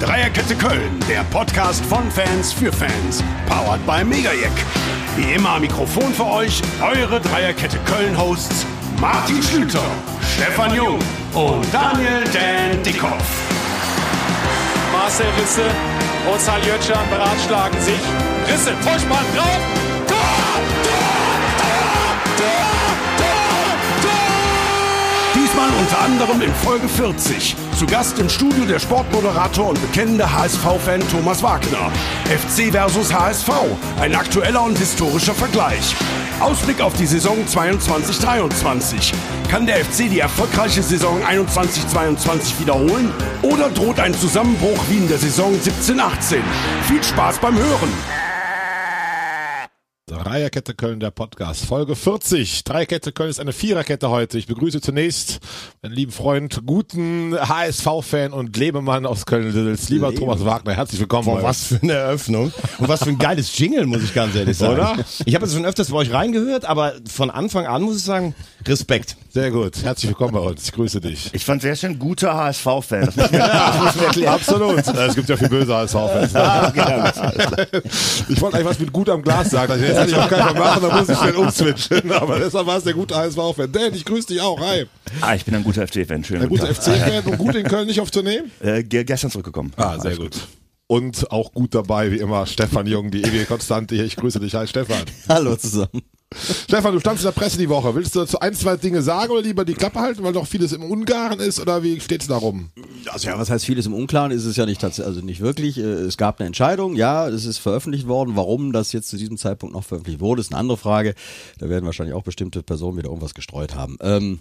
Dreierkette Köln, der Podcast von Fans für Fans. Powered by Megajack. Wie immer am Mikrofon für euch eure Dreierkette Köln-Hosts Martin Schlüter, Stefan Jung und Daniel Dan Dickhoff. Marcel Risse und Saljötschan beratschlagen sich. Risse, Vollspann drauf. Unter anderem in Folge 40. Zu Gast im Studio der Sportmoderator und bekennende HSV-Fan Thomas Wagner. FC versus HSV. Ein aktueller und historischer Vergleich. Ausblick auf die Saison 22-23. Kann der FC die erfolgreiche Saison 21-22 wiederholen oder droht ein Zusammenbruch wie in der Saison 17-18? Viel Spaß beim Hören. Dreierkette Köln, der Podcast, Folge 40. Dreierkette Köln ist eine Viererkette heute. Ich begrüße zunächst meinen lieben Freund, guten HSV-Fan und Lebemann aus Köln-Sils, lieber Lebe. Thomas Wagner. Herzlich willkommen. Boah, was für eine Eröffnung. Und was für ein geiles Jingle, muss ich ganz ehrlich sagen. Oder? Ich habe jetzt schon öfters bei euch reingehört, aber von Anfang an muss ich sagen, Respekt. Sehr gut. Herzlich willkommen bei uns. Ich grüße dich. Ich fand sehr schön guter HSV-Fan. Absolut. Es gibt ja viel böse HSV-Fans. Ah, okay, gut. Ich wollte eigentlich was mit gut am Glas sagen. Jetzt hätte ich auch keinen mehr machen, da muss ich schnell umswitchen. Aber deshalb war es der gute HSV-Fan. Dan, ich grüße dich auch. Hi. ah, ich bin ein guter FC-Fan. Schön. Der gute FC-Fan und gut in Köln nicht auf Tournee? Äh, ge- gestern zurückgekommen. Ah, sehr gut. Und auch gut dabei, wie immer, Stefan Jung, die ewige Konstante hier. Ich grüße dich. Hi, Stefan. Hallo zusammen. Stefan, du standst in der Presse die Woche. Willst du zu ein, zwei Dinge sagen oder lieber die Klappe halten, weil doch vieles im Ungarn ist? Oder wie steht's da rum? Also ja, was heißt vieles im Unklaren ist es ja nicht tatsächlich, also nicht wirklich. Äh, Es gab eine Entscheidung, ja, es ist veröffentlicht worden. Warum das jetzt zu diesem Zeitpunkt noch veröffentlicht wurde, ist eine andere Frage. Da werden wahrscheinlich auch bestimmte Personen wieder irgendwas gestreut haben. Ähm,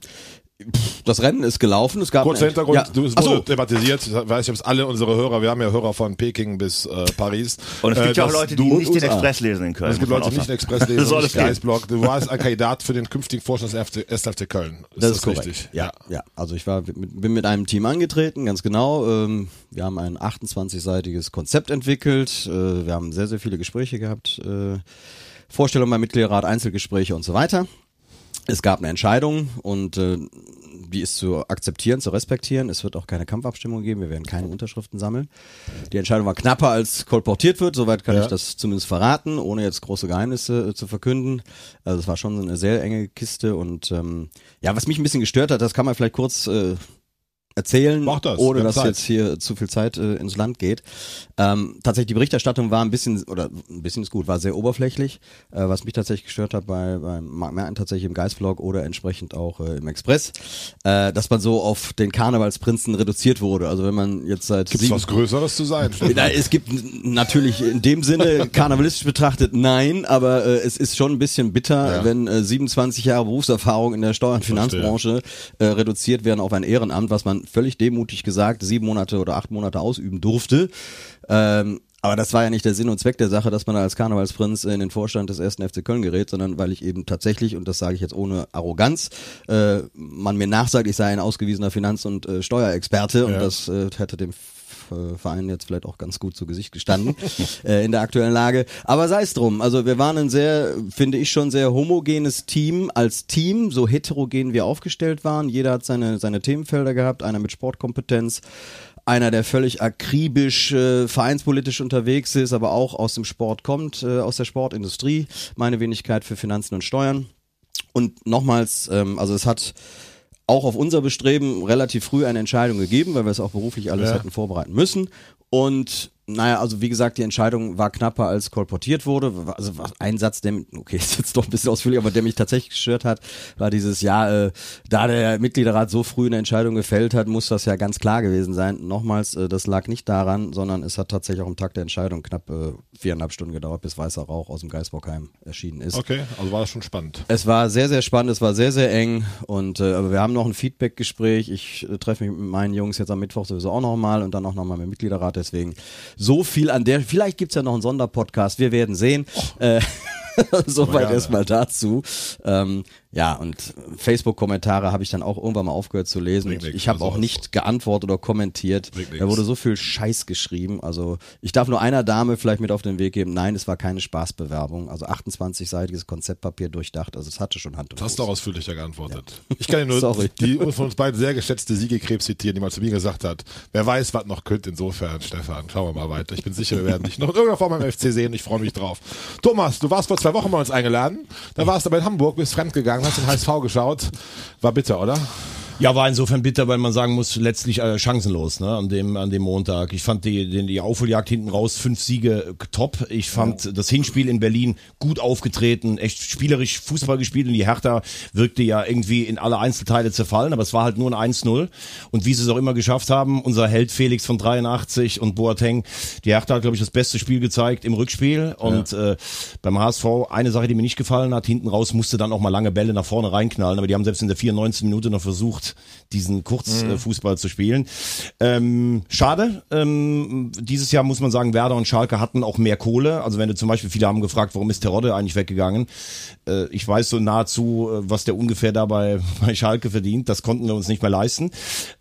das Rennen ist gelaufen. Es gab Kurzer Hintergrund, Ja. du, es wurde so. thematisiert, ich weiß nicht, ob es alle unsere Hörer, wir haben ja Hörer von Peking bis äh, Paris. Und es gibt äh, ja auch dass Leute, die nicht den. Express lesen in Köln. Es gibt Leute, die auch nicht den. Express lesen, es nicht gehen. Geistblog. Du warst ein Kandidat für den künftigen Vorstand des FC, SFC Köln. Ist Das das, ist korrekt. richtig? Ja, ja. Also ich war, mit, bin mit einem Team angetreten, ganz genau. Ähm, wir haben ein 28-seitiges Konzept entwickelt. Äh, wir haben sehr, sehr viele Gespräche gehabt. Äh, Vorstellung beim Mitgliederrat, Einzelgespräche und so weiter. Es gab eine Entscheidung und äh, die ist zu akzeptieren, zu respektieren. Es wird auch keine Kampfabstimmung geben. Wir werden keine Unterschriften sammeln. Die Entscheidung war knapper als kolportiert wird. Soweit kann Ja. ich das zumindest verraten, ohne jetzt große Geheimnisse äh, zu verkünden. Also es war schon so eine sehr enge Kiste und ähm, ja, was mich ein bisschen gestört hat, das kann man vielleicht kurz äh, erzählen, das, ohne dass Zeit. jetzt hier zu viel Zeit äh, ins Land geht. Ähm, tatsächlich die Berichterstattung war ein bisschen oder ein bisschen ist gut, war sehr oberflächlich. Äh, was mich tatsächlich gestört hat bei beim Mark Merten tatsächlich im Geistvlog oder entsprechend auch äh, im Express, äh, dass man so auf den Karnevalsprinzen reduziert wurde. Also wenn man jetzt seit Gibt's sieben, was Größeres zu sein? na, es gibt natürlich in dem Sinne karnevalistisch betrachtet nein, aber äh, es ist schon ein bisschen bitter, Ja. wenn äh, 27 Jahre Berufserfahrung in der Steuer- und Finanzbranche äh, reduziert werden auf ein Ehrenamt, was man völlig demutig gesagt sieben Monate oder acht Monate ausüben durfte. Ähm, aber das war ja nicht der Sinn und Zweck der Sache, dass man als Karnevalsprinz in den Vorstand des ersten FC Köln gerät, sondern weil ich eben tatsächlich, und das sage ich jetzt ohne Arroganz, äh, man mir nachsagt, ich sei ein ausgewiesener Finanz- und äh, Steuerexperte und Ja. das äh, hätte dem Verein jetzt vielleicht auch ganz gut zu Gesicht gestanden äh, in der aktuellen Lage. Aber sei es drum. Also wir waren ein sehr, finde ich schon sehr homogenes Team als Team, so heterogen wir aufgestellt waren. Jeder hat seine seine Themenfelder gehabt, einer mit Sportkompetenz, einer, der völlig akribisch äh, vereinspolitisch unterwegs ist, aber auch aus dem Sport kommt, äh, aus der Sportindustrie. Meine Wenigkeit für Finanzen und Steuern. Und nochmals, ähm, also es hat auch auf unser Bestreben relativ früh eine Entscheidung gegeben, weil wir es auch beruflich alles Ja. hätten vorbereiten müssen. Und naja, also wie gesagt, die Entscheidung war knapper als kolportiert wurde. Also ein Satz, der, okay, ist jetzt doch ein bisschen ausführlich, aber der mich tatsächlich gestört hat, war dieses, ja, äh, da der Mitgliederrat so früh eine Entscheidung gefällt hat, muss das ja ganz klar gewesen sein. Nochmals, äh, das lag nicht daran, sondern es hat tatsächlich auch am Tag der Entscheidung knapp äh, viereinhalb Stunden gedauert, bis weißer Rauch aus dem Geisbockheim erschienen ist. Okay, also war das schon spannend. Es war sehr, sehr spannend, es war sehr, sehr eng und äh, aber wir haben noch ein Feedback-Gespräch. Ich äh, treffe mich mit meinen Jungs jetzt am Mittwoch sowieso auch nochmal und dann auch nochmal mit dem Mitgliederrat. Deswegen so viel an der. Vielleicht gibt's ja noch einen Sonderpodcast, wir werden sehen. Äh, Soweit gerne. erstmal dazu. Ähm, Ja, und Facebook-Kommentare habe ich dann auch irgendwann mal aufgehört zu lesen. Nix, ich habe also auch nicht geantwortet oder kommentiert. Da wurde so viel Scheiß geschrieben. Also ich darf nur einer Dame vielleicht mit auf den Weg geben. Nein, es war keine Spaßbewerbung. Also 28-seitiges Konzeptpapier durchdacht. Also es hatte schon Hand und Du hast Fuß. doch ausführlicher geantwortet. Ich kann dir nur Sorry. die von uns beiden sehr geschätzte Siegekrebs zitieren, die mal zu mir gesagt hat, wer weiß, was noch könnte. Insofern, Stefan, schauen wir mal weiter. Ich bin sicher, wir werden dich noch in irgendeiner Form beim FC sehen. Ich freue mich drauf. Thomas, du warst vor zwei Wochen bei uns eingeladen. Da warst du aber in Hamburg, bist fremdgegangen, hast den HSV geschaut. War bitter, oder? Ja, war insofern bitter, weil man sagen muss, letztlich äh, chancenlos, ne, an dem, an dem Montag. Ich fand die, die, die Aufholjagd hinten raus, fünf Siege äh, top. Ich fand das Hinspiel in Berlin gut aufgetreten, echt spielerisch Fußball gespielt und die Hertha wirkte ja irgendwie in alle Einzelteile zerfallen, aber es war halt nur ein 1-0. Und wie sie es auch immer geschafft haben, unser Held Felix von 83 und Boateng, die Hertha hat, glaube ich, das beste Spiel gezeigt im Rückspiel und äh, beim HSV eine Sache, die mir nicht gefallen hat, hinten raus musste dann auch mal lange Bälle nach vorne reinknallen, aber die haben selbst in der 94. Minute noch versucht, diesen Kurzfußball zu spielen. Ähm, schade. Ähm, dieses Jahr muss man sagen, Werder und Schalke hatten auch mehr Kohle. Also wenn du zum Beispiel, viele haben gefragt, warum ist Terodde eigentlich weggegangen? Äh, ich weiß so nahezu, äh, was der ungefähr dabei bei Schalke verdient. Das konnten wir uns nicht mehr leisten.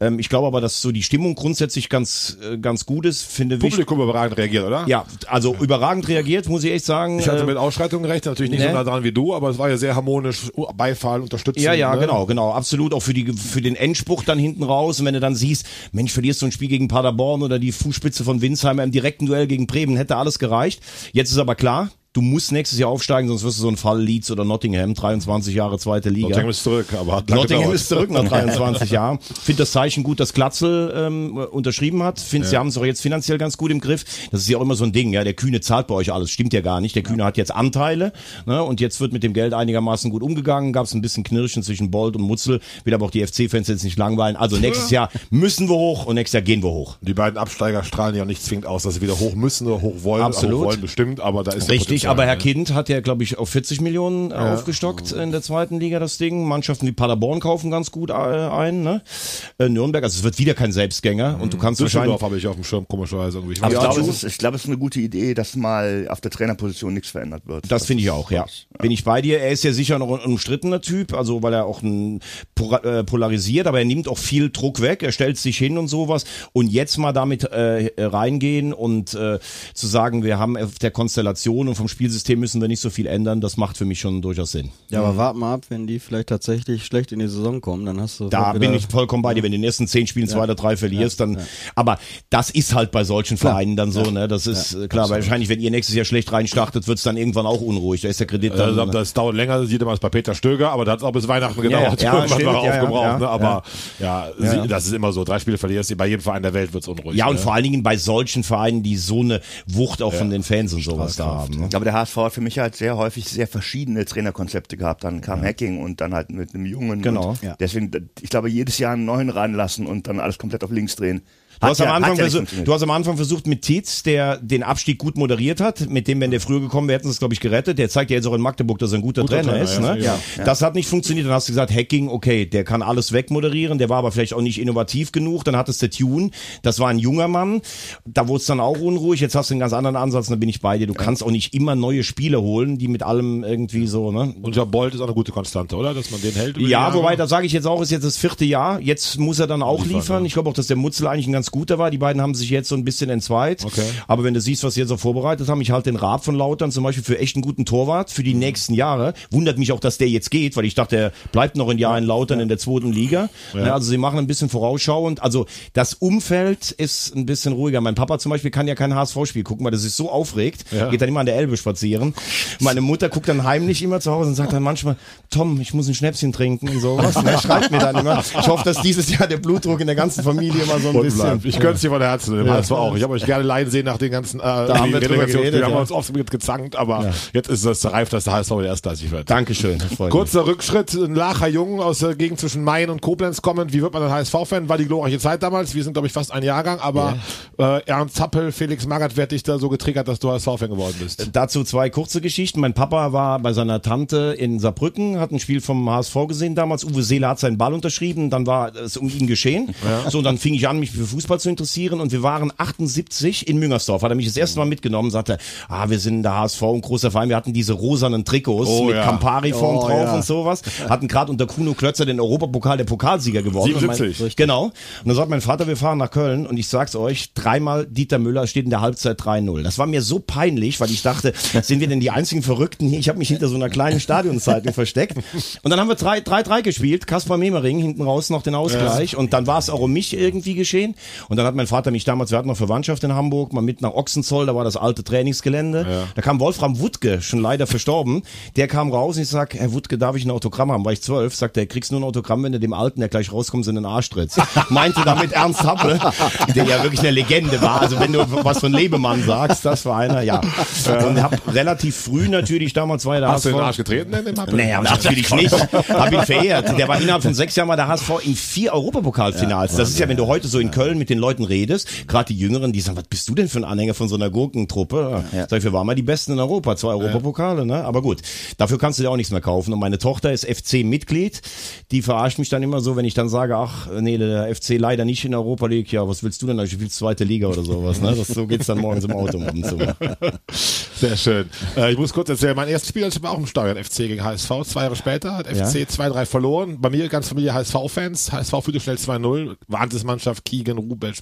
Ähm, ich glaube aber, dass so die Stimmung grundsätzlich ganz, äh, ganz gut ist. Finde wichtig. Publikum überragend reagiert, oder? Ja, also überragend reagiert, muss ich echt sagen. Ich hatte Äh, mit Ausschreitungen gerechnet, natürlich nicht ne? so nah dran wie du, aber es war ja sehr harmonisch, Beifall, Unterstützung. Ja, ja, ne? genau, genau, absolut. Auch für die, für den Endspruch dann hinten raus. Und wenn du dann siehst, Mensch, verlierst du ein Spiel gegen Paderborn oder die Fußspitze von Winsheimer im direkten Duell gegen Bremen, hätte alles gereicht. Jetzt ist aber klar, du musst nächstes Jahr aufsteigen, sonst wirst du so ein Fall Leeds oder Nottingham, 23 Jahre zweite Liga. Nottingham ist zurück, aber hat Nottingham gedauert. ist zurück nach 23 Jahren. Finde das Zeichen gut, dass Glatzel ähm, unterschrieben hat. Finde, sie haben es auch jetzt finanziell ganz gut im Griff. Das ist ja auch immer so ein Ding. Ja, der Kühne zahlt bei euch alles. Stimmt ja gar nicht. Der Kühne hat jetzt Anteile ne, und jetzt wird mit dem Geld einigermaßen gut umgegangen. Gab es ein bisschen Knirschen zwischen Bolt und Mutzel. Will aber auch die FC-Fans jetzt nicht langweilen. Also nächstes Jahr müssen wir hoch und nächstes Jahr gehen wir hoch. Die beiden Absteiger strahlen ja nicht zwingend aus, dass sie wieder hoch müssen oder hoch wollen. Absolut. Hoch wollen bestimmt, aber da ist ja Richtig, Potenzial, aber Herr ne? Kind hat ja, glaube ich, auf 40 Millionen äh, aufgestockt in der zweiten Liga das Ding. Mannschaften wie Paderborn kaufen ganz gut äh, ein. Ne? Äh, Nürnberg, also es wird wieder kein Selbstgänger und du kannst wahrscheinlich... Düsseldorf habe ich auf dem Schirm, komischerweise irgendwie. Ich Aber ich glaube, es ist, ich glaube, es ist eine gute Idee, dass mal auf der Trainerposition nichts verändert wird. Das finde ich auch, ja. ich, Bin ich bei dir. Er ist ja sicher noch ein umstrittener Typ, also weil er auch ein polarisiert, aber er nimmt auch viel Druck weg, er stellt sich hin und sowas. Und jetzt mal damit äh, reingehen und äh, zu sagen, wir haben auf der Konstellation und vom Spielsystem müssen wir nicht so viel ändern, das macht für mich schon durchaus Sinn. Ja, aber wart mal ab, wenn die vielleicht tatsächlich schlecht in die Saison kommen, dann hast du Da bin ich vollkommen bei dir. Wenn du in den ersten zehn Spielen zwei oder drei verlierst, dann, aber das ist halt bei solchen Vereinen dann so, ne? Das ist äh, klar. Wahrscheinlich, wenn ihr nächstes Jahr schlecht reinstartet, wird's dann irgendwann auch unruhig. Da ist der Kredit dann. Also, das dauert länger, das sieht man es bei Peter Stöger, aber da hat es auch bis Weihnachten gedauert. ja, Irgendwann stimmt, war er ja, ja, aufgebraucht, ja, ne? Aber ja, Ja. das ist immer so. Drei Spiele verlierst du, bei jedem Verein der Welt wird's unruhig. Ja, und ne? vor allen Dingen bei solchen Vereinen, die so eine Wucht auch von den Fans und sowas da haben. Ne? Aber der HSV hat für mich halt sehr häufig sehr verschiedene Trainerkonzepte gehabt. Dann kam Hacking und dann halt mit einem Jungen. Genau. Und Ja. Deswegen, ich glaube, jedes Jahr einen neuen ranlassen und dann alles komplett auf links drehen. Du hast, am ja- Anfang hat ja versucht, du hast am Anfang versucht mit Tietz, der den Abstieg gut moderiert hat, mit dem, wenn der früher gekommen wäre, hätten sie es, glaube ich, gerettet. Der zeigt ja jetzt auch in Magdeburg, dass er ein guter, Guter Trainer, Trainer, ist. ja, ne? ja. Das hat nicht funktioniert. Dann hast du gesagt, Hacking, okay, der kann alles wegmoderieren, der war aber vielleicht auch nicht innovativ genug. Dann hattest du Tune, das war ein junger Mann. Da wurde es dann auch unruhig. Jetzt hast du einen ganz anderen Ansatz, und da bin ich bei dir. Du kannst auch nicht immer neue Spieler holen, die mit allem irgendwie so, ne? Und ja, Bolt ist auch eine gute Konstante, oder? Dass man den hält. Ja, wobei, da sage ich jetzt auch, ist jetzt das vierte Jahr. Jetzt muss er dann auch Liefern, ja. Ich glaube auch, dass der Mutzel eigentlich ein ganz guter war. Die beiden haben sich jetzt so ein bisschen entzweit. Okay. Aber wenn du siehst, was sie jetzt auch vorbereitet haben, ich halte den Raab von Lautern zum Beispiel für echt einen guten Torwart für die Mhm. nächsten Jahre. Wundert mich auch, dass der jetzt geht, weil ich dachte, er bleibt noch ein Jahr in Lautern in der zweiten Liga. Ja, also sie machen ein bisschen vorausschauend. Also das Umfeld ist ein bisschen ruhiger. Mein Papa zum Beispiel kann ja kein HSV-Spiel gucken, weil das ist so aufregt. Ja. Geht dann immer an der Elbe spazieren. Meine Mutter guckt dann heimlich immer zu Hause und sagt dann manchmal, Tom, ich muss ein Schnäpschen trinken und sowas. Und er schreibt mir dann immer. Ich hoffe, dass dieses Jahr der Blutdruck in der ganzen Familie immer so ein bisschen. Ich gönn's dir von Herzen, dem HSV auch. Ich habe euch gerne leiden sehen nach den ganzen äh, haben wir geredet, Wir haben ja. uns oft mit gezankt, aber jetzt ist es reif, dass der HSV der Erstklassig wird. Dankeschön. Freut mich. Kurzer Rückschritt, ein Lacher Jungen aus der Gegend zwischen Main und Koblenz kommend. Wie wird man ein HSV-Fan? War die glorreiche Zeit damals. Wir sind, glaube ich, fast ein Jahrgang, aber äh, Ernst Zappel, Felix Magath, wer hat dich da so getriggert, dass du HSV-Fan geworden bist? Dazu zwei kurze Geschichten. Mein Papa war bei seiner Tante in Saarbrücken, hat ein Spiel vom HSV gesehen damals. Uwe Seeler hat seinen Ball unterschrieben, dann war es um ihn geschehen. So, und dann fing ich an, mich für Fußball Fußball zu interessieren und wir waren 78 in Müngersdorf. Hat er mich das erste Mal mitgenommen, sagte, ah, wir sind der HSV, ein großer Verein. Wir hatten diese rosanen Trikots Oh, mit ja. Campari vorn Oh, drauf ja. und sowas. Hatten gerade unter Kuno Klötzer den Europapokal der Pokalsieger geworden. Und 77. Mein, genau. Und dann sagt mein Vater, wir fahren nach Köln und ich sag's euch, dreimal Dieter Müller steht in der Halbzeit 3-0. Das war mir so peinlich, weil ich dachte, sind wir denn die einzigen Verrückten hier? Ich habe mich hinter so einer kleinen Stadionzeitung versteckt. Und dann haben wir 3-3 gespielt, Kaspar Memering hinten raus noch den Ausgleich und dann war es auch um mich irgendwie geschehen. Und dann hat mein Vater mich damals, wir hatten noch Verwandtschaft in Hamburg, mal mit nach Ochsenzoll, da war das alte Trainingsgelände. Da kam Wolfram Wuttke, schon leider verstorben, der kam raus und ich sag, Herr Wuttke, darf ich ein Autogramm haben? War ich zwölf, sagt er, kriegst nur ein Autogramm, wenn du dem Alten, der gleich rauskommt, in den Arsch trittst. Meinte damit Ernst Happel, der ja wirklich eine Legende war. Also wenn du was von Lebemann sagst, das war einer, ja. Und hab relativ früh natürlich, damals war ja der Hast du in den Arsch HSV. getreten in dem Happel? Naja, natürlich nicht. Hab ihn verehrt. Der war innerhalb von sechs Jahren mal der HSV in vier Europapokalfinals. das ist ja, wenn du heute so in Köln mit den Leuten redest, gerade die Jüngeren, die sagen, was bist du denn für ein Anhänger von so einer Gurkentruppe? Sag ich, wir waren mal die Besten in Europa, zwei Europapokale, ne? Aber gut, dafür kannst du dir auch nichts mehr kaufen. Und meine Tochter ist FC-Mitglied. Die verarscht mich dann immer so, wenn ich dann sage, ach, nee, der FC leider nicht in Europa League. Ja, was willst du denn? Ich spiele zweite Liga oder sowas, ne? Das, so geht's dann morgens im Auto zu. Sehr schön. Äh, ich muss kurz erzählen, mein erstes Spiel war auch im Stadion FC gegen HSV. Zwei Jahre später hat FC 2-3 verloren. Bei mir ganz Familie HSV-Fans. HSV führte schnell 2-0. Wahnsinnsmannschaft,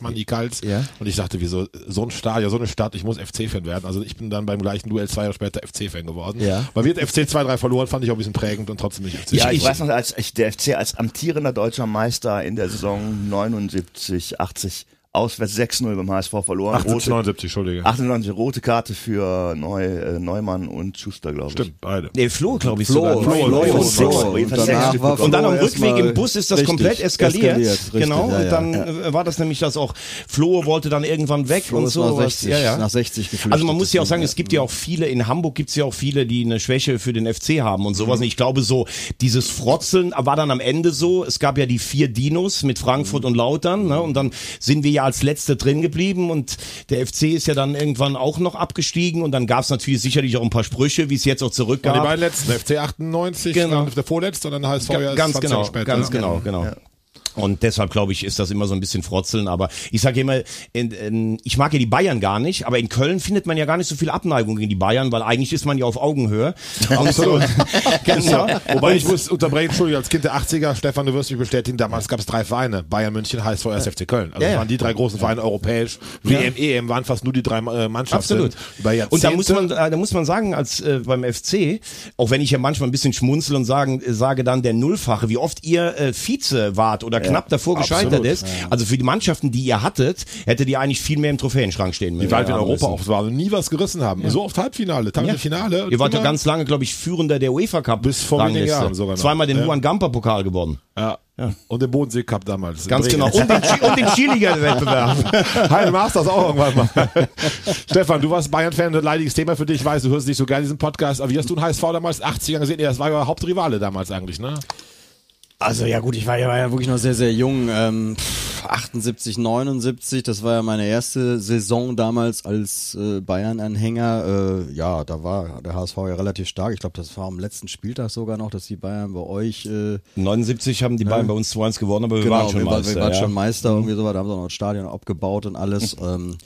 Manni Kals. Ja. Und ich dachte, wieso so ein Stadion, so eine Stadt, ich muss FC-Fan werden. Also ich bin dann beim gleichen Duell zwei Jahre später FC-Fan geworden. Ja. Mir hat FC 2-3 verloren, fand ich auch ein bisschen prägend und trotzdem nicht FC. Ja, ich, ich- weiß noch, als ich, der FC als amtierender deutscher Meister in der Saison 79, 80 auswärts 6-0 beim HSV verloren. 78, Rote, 79, Entschuldige. 98 rote Karte für Neu, äh, Neumann und Schuster, glaube ich. Stimmt, beide. Nee, Flo, glaube ich, Flo, sogar. Flo, Flo, Flo, Flo, Flo. Flo. Und danach. Und dann am Rückweg im Bus ist das richtig komplett eskaliert. richtig, genau. ja, und ja. dann äh, war das nämlich das auch, Flo wollte dann irgendwann weg Flo und so. nach 60, ja, ja. nach 60 geflüchtet. Also man muss ja auch sagen, es gibt ja auch viele, in Hamburg gibt es ja auch viele, die eine Schwäche für den FC haben und sowas. Und ich glaube so, dieses Frotzeln war dann am Ende so, es gab ja die vier Dinos mit Frankfurt und Lautern, ne? Und dann sind wir ja als Letzte drin geblieben und der FC ist ja dann irgendwann auch noch abgestiegen und dann gab es natürlich sicherlich auch ein paar Sprüche, wie es jetzt auch Und die zurückgab. beiden letzten, der FC 98, Genau. dann der vorletzte und dann HSV ja ganz 20 genau, Jahre später. ganz Ja. genau, genau. Und deshalb glaube ich, ist das immer so ein bisschen Frotzeln. Aber ich sage immer, in, in, ich mag ja die Bayern gar nicht, aber in Köln findet man ja gar nicht so viel Abneigung gegen die Bayern, weil eigentlich ist man ja auf Augenhöhe. Absolut. genau. Wobei ich muss unterbrechen, Entschuldigung, als Kind der 80er, Stefan, du wirst mich bestätigen, damals gab es drei Vereine, Bayern München, HSV, 1. FC Köln. Also Ja, ja. waren die drei großen Vereine europäisch. WM, EM waren fast nur die drei äh, Mannschaften. Absolut. Über Jahrzehnte. Und da muss man, äh, da muss man sagen, als äh, beim FC, auch wenn ich ja manchmal ein bisschen schmunzel und sagen, äh, sage dann der Nullfache, wie oft ihr äh, Vize wart oder knapp davor gescheitert absolut. ist. Also für die Mannschaften, die ihr hattet, hättet ihr eigentlich viel mehr im Trophäenschrank stehen müssen. wie weit wir in Europa oft waren und nie was gerissen haben. So oft Halbfinale, teilweise Finale. Ihr wart ja ganz lange, glaube ich, Führender der UEFA Cup. Bis vor wenigen. Jahren sogar noch. Zweimal den Ja. Juan Gamper Pokal gewonnen. Ja. Und den Bodensee Cup damals. Ganz genau. Und den, Chi- und den Skiliga-Wettbewerb. Heil Masters auch irgendwann mal. Stefan, du warst Bayern-Fan, ein leidiges Thema für dich. Ich weiß, du hörst nicht so gerne diesen Podcast. Aber wie hast du den HSV damals 80er gesehen? Ja, das war ja Hauptrivale damals eigentlich, ne? Also ja gut, ich war ja, wirklich noch sehr, sehr jung. Ähm, pff, 78, 79, das war ja meine erste Saison damals als äh, Bayern-Anhänger. Äh, ja, da war der HSV ja relativ stark. Ich glaube, das war am letzten Spieltag sogar noch, dass die Bayern bei euch... Äh, 79 haben die Bayern bei uns 2-1 gewonnen, aber wir waren schon wir, Meister. wir waren ja. schon Meister, irgendwie so, da haben sie auch noch ein Stadion abgebaut und alles. Ähm,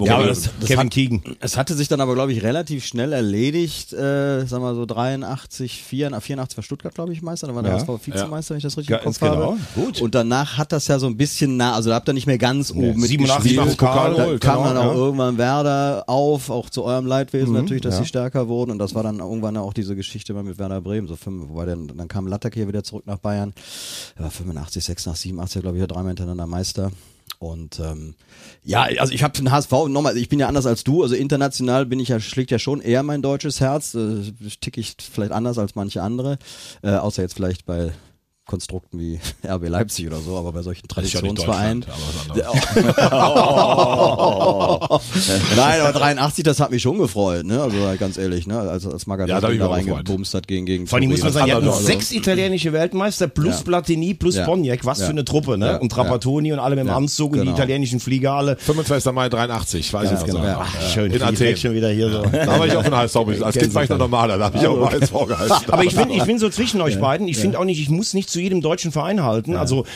Ja, aber das, das- Kevin hat- Keegan. es hatte sich dann aber, glaube ich, relativ schnell erledigt. Äh, sagen wir so 83, 84, 84 war Stuttgart, glaube ich, Meister. Da war der Ja. HSV Vizemeister, wenn ich das richtig Ja, im Kopf genau. habe. Gut. Und danach hat das ja so ein bisschen nah, also da habt ihr nicht mehr ganz oben mit 87 gespielt. Pokal Da kam genau, dann auch ja. irgendwann Werder auf, auch zu eurem Leidwesen natürlich, dass ja. sie stärker wurden. Und das war dann irgendwann auch diese Geschichte mal mit Werder Bremen. So fünf, wobei dann, dann kam Lattek hier wieder zurück nach Bayern. Er war 85, 86, 87, glaube ich, ja dreimal hintereinander Meister. Und ähm, ja, also ich habe den HSV nochmal, ich bin ja anders als du, also international bin ich ja, schlägt ja schon eher mein deutsches Herz. Äh, tick ich vielleicht anders als manche andere. Äh, außer jetzt vielleicht bei Konstrukten wie RB Leipzig oder so, aber bei solchen ja Traditionsvereinen. Was Nein, aber 83, das hat mich schon gefreut, ne? Also ganz ehrlich, ne? Als, als Ja, da reingebumst hat gegen gegen Vor allem muss man sagen, Also- sechs italienische Weltmeister plus Ja. Platini plus Ja. Boniek. Was Ja. für eine Truppe, ne? Ja. Und Trapattoni und alle mit dem Ja. Anzug und die Genau. italienischen Flieger alle. 25. Mai 83, weiß ich noch. genau. Ja. Ach, schön. In Athen. schon wieder hier so. Da war ich auch von HSV. Als Kind war ich noch normaler, da habe ich auch mal HSV gehalten. Aber ich bin, ich bin so zwischen euch beiden. Ich finde auch nicht, ich muss nicht zu jedem deutschen Verein halten. Also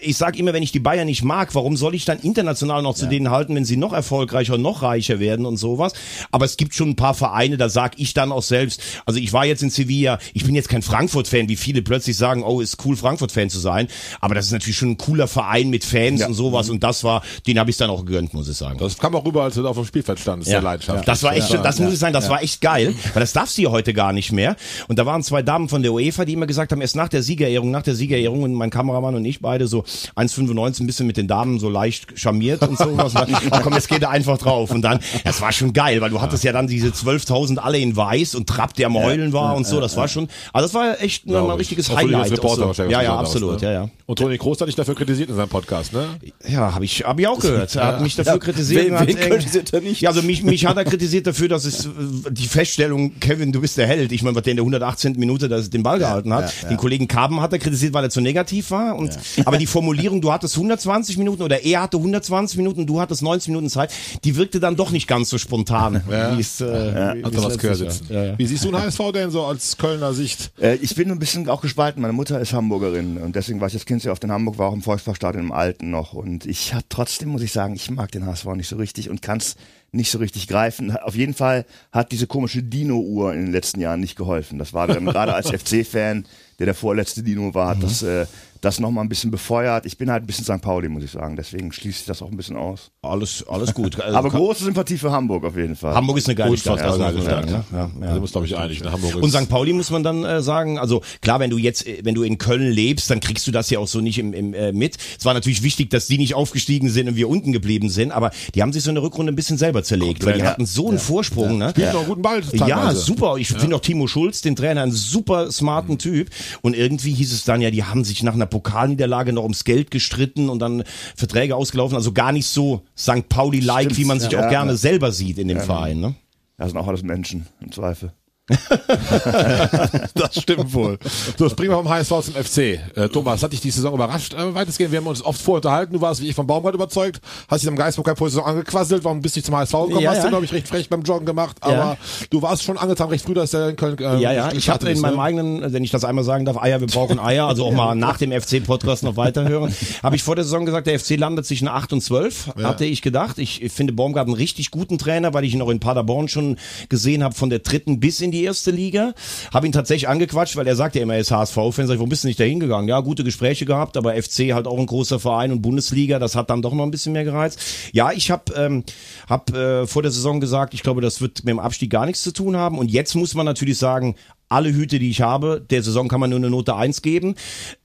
ich sage immer, wenn ich die Bayern nicht mag, warum soll ich dann international noch zu denen halten, wenn sie noch erfolgreicher, noch reicher werden und sowas? Aber es gibt schon ein paar Vereine, da sag ich dann auch selbst, also ich war jetzt in Sevilla, ich bin jetzt kein Frankfurt-Fan, wie viele plötzlich sagen, oh, ist cool, Frankfurt-Fan zu sein. Aber das ist natürlich schon ein cooler Verein mit Fans und sowas und das war, den habe ich dann auch gegönnt, muss ich sagen. Das kam auch rüber, als du da auf dem Spielfeld standest, Ja. der Leidenschaft. Das war echt, das muss ich sagen, das war echt geil, weil das darfst du ja heute gar nicht mehr. Und da waren zwei Damen von der UEFA, die immer gesagt haben, erst nach der Siegerehrung, nach der Siegerehrung und mein Kameramann und ich beide so 1,95 ein bisschen mit den Damen so leicht charmiert und so. was. Dann, komm, jetzt geht er einfach drauf. Und dann, das war schon geil, weil du hattest ja dann diese 12.000 alle in weiß und Trapp, der am Heulen war und so. Das war schon, also das war echt mal ein richtiges Highlight. Reporter so. Ja, ja, absolut, ne? ja, ja. Und Toni Kroos hat dich dafür kritisiert in seinem Podcast, ne? Ja, habe ich, hab ich auch gehört. Er hat mich dafür Ja, kritisiert. wen- wen kritisiert er nicht? Ja, also mich, mich hat er kritisiert dafür, dass es die Feststellung, Kevin, du bist der Held. Ich meine, was der in der 118. Minute das, den Ball gehalten hat. Den Kollegen Kaben hat er kritisiert, weil er zu negativ war. Und, Aber die Formulierung, du hattest 120 Minuten oder er hatte 120 Minuten, du hattest 90 Minuten Zeit, die wirkte dann doch nicht ganz so spontan. Wie es, äh, Hat wie. Ja, ja. Wie siehst du den HSV denn so als Kölner Sicht? Äh, ich bin ein bisschen auch gespalten. Meine Mutter ist Hamburgerin und deswegen war ich als Kind sehr oft in Hamburg, war auch im Volksparkstadion im Alten noch. Und ich habe trotzdem, muss ich sagen, ich mag den HSV nicht so richtig und kann es nicht so richtig greifen. Auf jeden Fall hat diese komische Dino-Uhr in den letzten Jahren nicht geholfen. Das war dann gerade als FC-Fan, der der vorletzte Dino war, hat das, äh, das nochmal ein bisschen befeuert. Ich bin halt ein bisschen St. Pauli, muss ich sagen. Deswegen schließt sich das auch ein bisschen aus. Alles, alles gut. Also, Aber große Sympathie für Hamburg auf jeden Fall. Hamburg ist eine geile Stadt. ja, Stadt. ne? Ja, ja. Also muss, glaube ich, einig. Ne? Hamburg Und St. Pauli muss man dann äh, sagen, also klar, wenn du jetzt, äh, wenn du in Köln lebst, dann kriegst du das ja auch so nicht im, im, äh, mit. Es war natürlich wichtig, dass die nicht aufgestiegen sind und wir unten geblieben sind, aber die haben sich so eine Rückrunde ein bisschen selber zerlegt, weil die ja. hatten so einen Vorsprung. Ne? Spielt noch einen guten Ball Ja, teilweise. super. Ich finde auch Timo Schulz, den Trainer, einen super smarten Typ. Und irgendwie hieß es dann ja, die haben sich nach einer Pokalniederlage noch ums Geld gestritten und dann Verträge ausgelaufen. Also gar nicht so St. Pauli-like, wie man sich ja. auch gerne Ja. selber sieht in dem Verein. Ne? Das sind auch alles Menschen, im Zweifel. Das stimmt wohl. So, das bringen wir vom HSV zum FC. Äh, Thomas, hat dich die Saison überrascht? Äh, weitestgehend, wir haben uns oft vorunterhalten. Du warst wie ich vom Baumgart überzeugt, hast dich am Geistbock vor der Saison angequasselt, warum bist du nicht zum HSV gekommen? Ja, hast ja. du, glaube ich, recht frech beim Joggen gemacht, aber Ja. du warst schon angetan recht früh, dass der in Köln äh, Ja, ja, ich gestartet in ist, meinem ne? eigenen, wenn ich das einmal sagen darf, Eier, wir brauchen Eier, also auch mal nach dem FC-Podcast noch weiterhören, habe ich vor der Saison gesagt, der FC landet zwischen 8 und 12, hatte ich gedacht. Ich finde Baumgart einen richtig guten Trainer, weil ich ihn auch in Paderborn schon gesehen habe, von der dritten bis in die erste Liga. Habe ihn tatsächlich angequatscht, weil er sagt ja immer, er ist HSV-Fan, sag ich, warum bist du nicht da hingegangen? Ja, gute Gespräche gehabt, aber FC halt auch ein großer Verein und Bundesliga, das hat dann doch noch ein bisschen mehr gereizt. Ja, ich habe ähm, hab, äh, vor der Saison gesagt, ich glaube, das wird mit dem Abstieg gar nichts zu tun haben und jetzt muss man natürlich sagen, alle Hüte, die ich habe, der Saison kann man nur eine Note eins geben.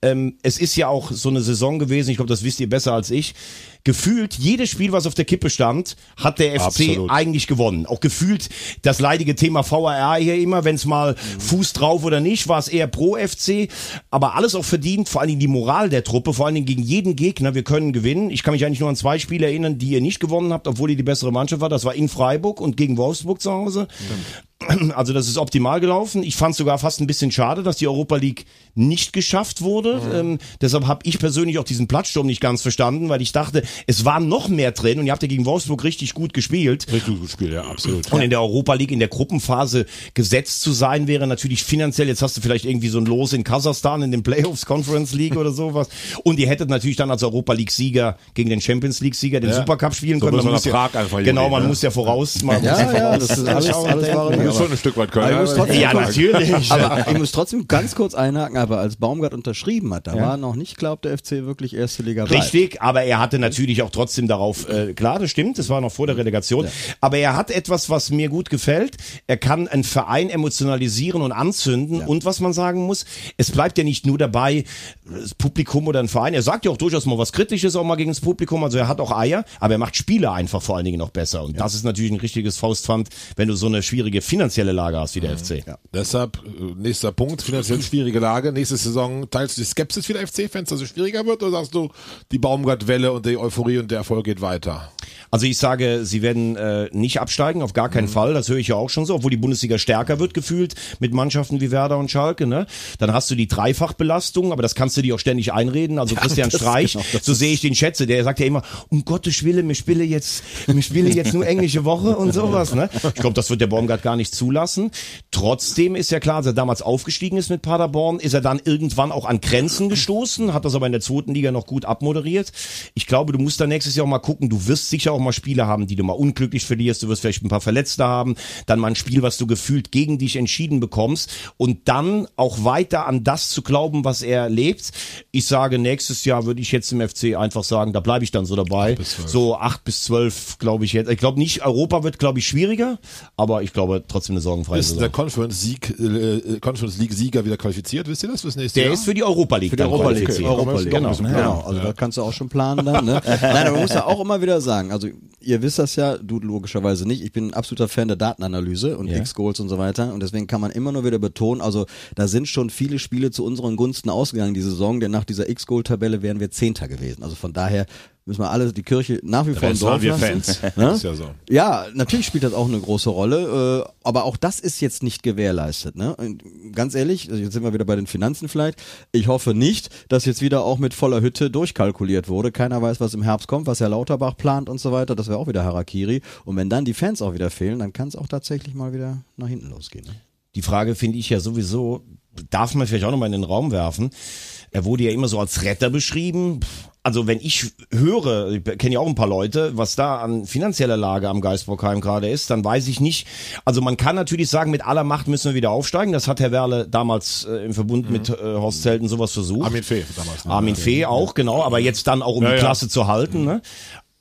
Ähm, es ist ja auch so eine Saison gewesen, ich glaube, das wisst ihr besser als ich. Gefühlt, jedes Spiel, was auf der Kippe stand, hat der FC Absolut. eigentlich gewonnen. Auch gefühlt das leidige Thema VAR hier immer, wenn es mal Fuß drauf oder nicht, war es eher pro FC. Aber alles auch verdient, vor allen Dingen die Moral der Truppe, vor allen Dingen gegen jeden Gegner. Wir können gewinnen. Ich kann mich eigentlich nur an zwei Spiele erinnern, die ihr nicht gewonnen habt, obwohl ihr die bessere Mannschaft war. Das war in Freiburg und gegen Wolfsburg zu Hause. Also das ist optimal gelaufen. Ich fand sogar fast ein bisschen schade, dass die Europa League nicht geschafft wurde. Ähm, deshalb habe ich persönlich auch diesen Platzsturm nicht ganz verstanden, weil ich dachte, es war noch mehr drin und ihr habt ja gegen Wolfsburg richtig gut gespielt. Richtig gutes Spiel, ja, absolut. Und in der Europa League in der Gruppenphase gesetzt zu sein, wäre natürlich finanziell, jetzt hast du vielleicht irgendwie so ein Los in Kasachstan in den Playoffs, Conference League oder sowas. Und ihr hättet natürlich dann als Europa League-Sieger gegen den Champions League-Sieger den Ja. Supercup spielen So können. man muss nach ja, Prag einfach genau, man ne? muss ja voraus. Man Ja, muss ja, das ist alles, alles Dinge. bist schon ein Stück weit muss trotzdem Ja, natürlich. Aber ich muss trotzdem ganz kurz einhaken, aber als Baumgart unterschrieben hat, da Ja. war noch nicht klar, ob der FC wirklich erste Liga bleibt. Richtig, aber er hatte natürlich auch trotzdem darauf, äh, klar, das stimmt, das war noch vor der Relegation, aber er hat etwas, was mir gut gefällt. Er kann einen Verein emotionalisieren und anzünden und was man sagen muss, es bleibt ja nicht nur dabei, das Publikum oder ein Verein, er sagt ja auch durchaus mal was Kritisches auch mal gegen das Publikum, also er hat auch Eier, aber er macht Spiele einfach vor allen Dingen noch besser und das ist natürlich ein richtiges Faustpfand, wenn du so eine schwierige finanzielle Lage hast wie der FC. Deshalb, äh, nächster Punkt, finanziell schwierige Lage. Nächste Saison teilst du die Skepsis wieder FC-Fans, dass es schwieriger wird, oder sagst du, die Baumgart-Welle und die Euphorie und der Erfolg geht weiter? Also ich sage, sie werden äh, nicht absteigen, auf gar keinen Fall. Das höre ich ja auch schon so, obwohl die Bundesliga stärker wird gefühlt mit Mannschaften wie Werder und Schalke. Ne? Dann hast du die Dreifachbelastung, aber das kannst du dir auch ständig einreden. Also Christian Streich, so sehe ich den schätze, der sagt ja immer, um Gottes Willen, mir spiele jetzt, mir spiele jetzt nur englische Woche und sowas. Ne? Ich glaube, das wird der Baumgart gar nicht nicht zulassen. Trotzdem ist ja klar, als er damals aufgestiegen ist mit Paderborn, ist er dann irgendwann auch an Grenzen gestoßen, hat das aber in der zweiten Liga noch gut abmoderiert. Ich glaube, du musst da nächstes Jahr auch mal gucken, du wirst sicher auch mal Spiele haben, die du mal unglücklich verlierst, du wirst vielleicht ein paar Verletzte haben, dann mal ein Spiel, was du gefühlt gegen dich entschieden bekommst und dann auch weiter an das zu glauben, was er lebt. Ich sage, nächstes Jahr würde ich jetzt im FC einfach sagen, da bleibe ich dann so dabei. So acht bis zwölf, glaube ich jetzt. Ich glaube nicht, Europa wird, glaube ich, schwieriger, aber ich glaube trotzdem eine sorgenfreie Ist der Saison. Conference Sieg, äh, Conference League Sieger wieder qualifiziert? Wisst ihr das fürs nächste Der Jahr? ist für die Europa League. Für die Europa League. qualifiziert. Europa League. Genau. Genau, genau. Also da kannst du auch schon planen dann. Ne? Nein, aber man muss ja auch immer wieder sagen, also ihr wisst das ja, du logischerweise nicht. Ich bin ein absoluter Fan der Datenanalyse und Ja. X-Goals und so weiter. Und deswegen kann man immer nur wieder betonen, also da sind schon viele Spiele zu unseren Gunsten ausgegangen die Saison, denn nach dieser X-Goal-Tabelle wären wir Zehnter gewesen. Also von daher müssen wir alle die Kirche nach wie vor im Dorf wir lassen. Fans. Ne? Ist ja so. Ja, natürlich spielt das auch eine große Rolle, äh, aber auch das ist jetzt nicht gewährleistet. Ne? Und ganz ehrlich, also jetzt sind wir wieder bei den Finanzen vielleicht. Ich hoffe nicht, dass jetzt wieder auch mit voller Hütte durchkalkuliert wurde. Keiner weiß, was im Herbst kommt, was Herr Lauterbach plant und so weiter. Das wäre auch wieder Harakiri. Und wenn dann die Fans auch wieder fehlen, dann kann es auch tatsächlich mal wieder nach hinten losgehen. Ne? Die Frage finde ich ja sowieso, darf man vielleicht auch nochmal in den Raum werfen. Er wurde ja immer so als Retter beschrieben. Also wenn ich höre, ich kenne ja auch ein paar Leute, was da an finanzieller Lage am Geisbockheim gerade ist, dann weiß ich nicht. Also man kann natürlich sagen, mit aller Macht müssen wir wieder aufsteigen. Das hat Herr Werle damals äh, im Verbund mit äh, Horst Zelten sowas versucht. Armin Fee damals. ne? Armin Fee auch, genau, aber jetzt dann auch um Ja, die ja. Klasse zu halten. Ne?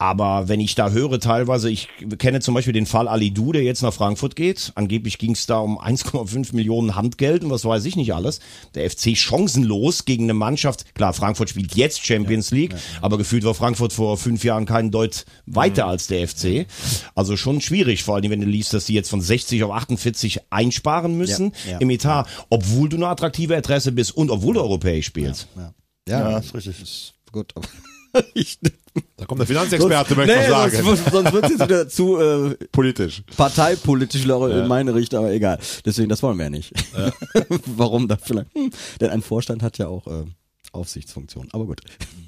Aber wenn ich da höre, teilweise, ich kenne zum Beispiel den Fall Ali Du, der jetzt nach Frankfurt geht. Angeblich ging es da um 1,5 Millionen Handgeld und was weiß ich nicht alles. Der FC chancenlos gegen eine Mannschaft. Klar, Frankfurt spielt jetzt Champions League, aber gefühlt war Frankfurt vor fünf Jahren keinen Deut weiter als der FC. Also schon schwierig, vor allem wenn du liest, dass die jetzt von 60 auf 48 einsparen müssen Ja, ja. im Etat, obwohl du eine attraktive Adresse bist und obwohl du europäisch spielst. Ja, ist richtig. ist gut. Ich, Da kommt der Finanzexperte, möchte ich nee, mal sagen. sonst, sonst wird es jetzt wieder zu äh, Politisch. parteipolitisch in meine Richtung, aber egal. Deswegen, das wollen wir ja nicht. Warum da vielleicht? Hm. Denn ein Vorstand hat ja auch äh, Aufsichtsfunktion. Aber gut.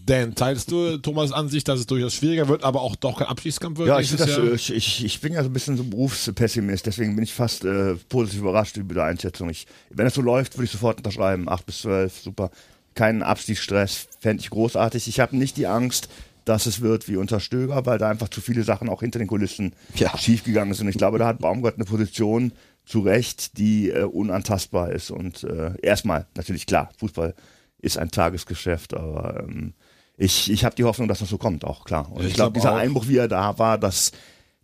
Dan, teilst du Thomas Ansicht, dass es durchaus schwieriger wird, aber auch doch kein Abschießkampf wird? Ja, ich, das, Jahr? ich, ich, ich bin ja so ein bisschen so ein Berufspessimist, deswegen bin ich fast äh, positiv überrascht über die Einschätzung. Ich, wenn es so läuft, würde ich sofort unterschreiben. 8 bis 12, super. Keinen Abstiegsstress, fände ich großartig. Ich habe nicht die Angst, dass es wird wie unter Stöger, weil da einfach zu viele Sachen auch hinter den Kulissen Ja. schiefgegangen sind. Ich glaube, da hat Baumgart eine Position zu Recht, die äh, unantastbar ist. Und äh, erstmal, natürlich klar, Fußball ist ein Tagesgeschäft, aber ähm, ich, ich habe die Hoffnung, dass das so kommt, auch klar. Und Ich ich, glaube, glaub dieser. Einbruch, wie er da war, das,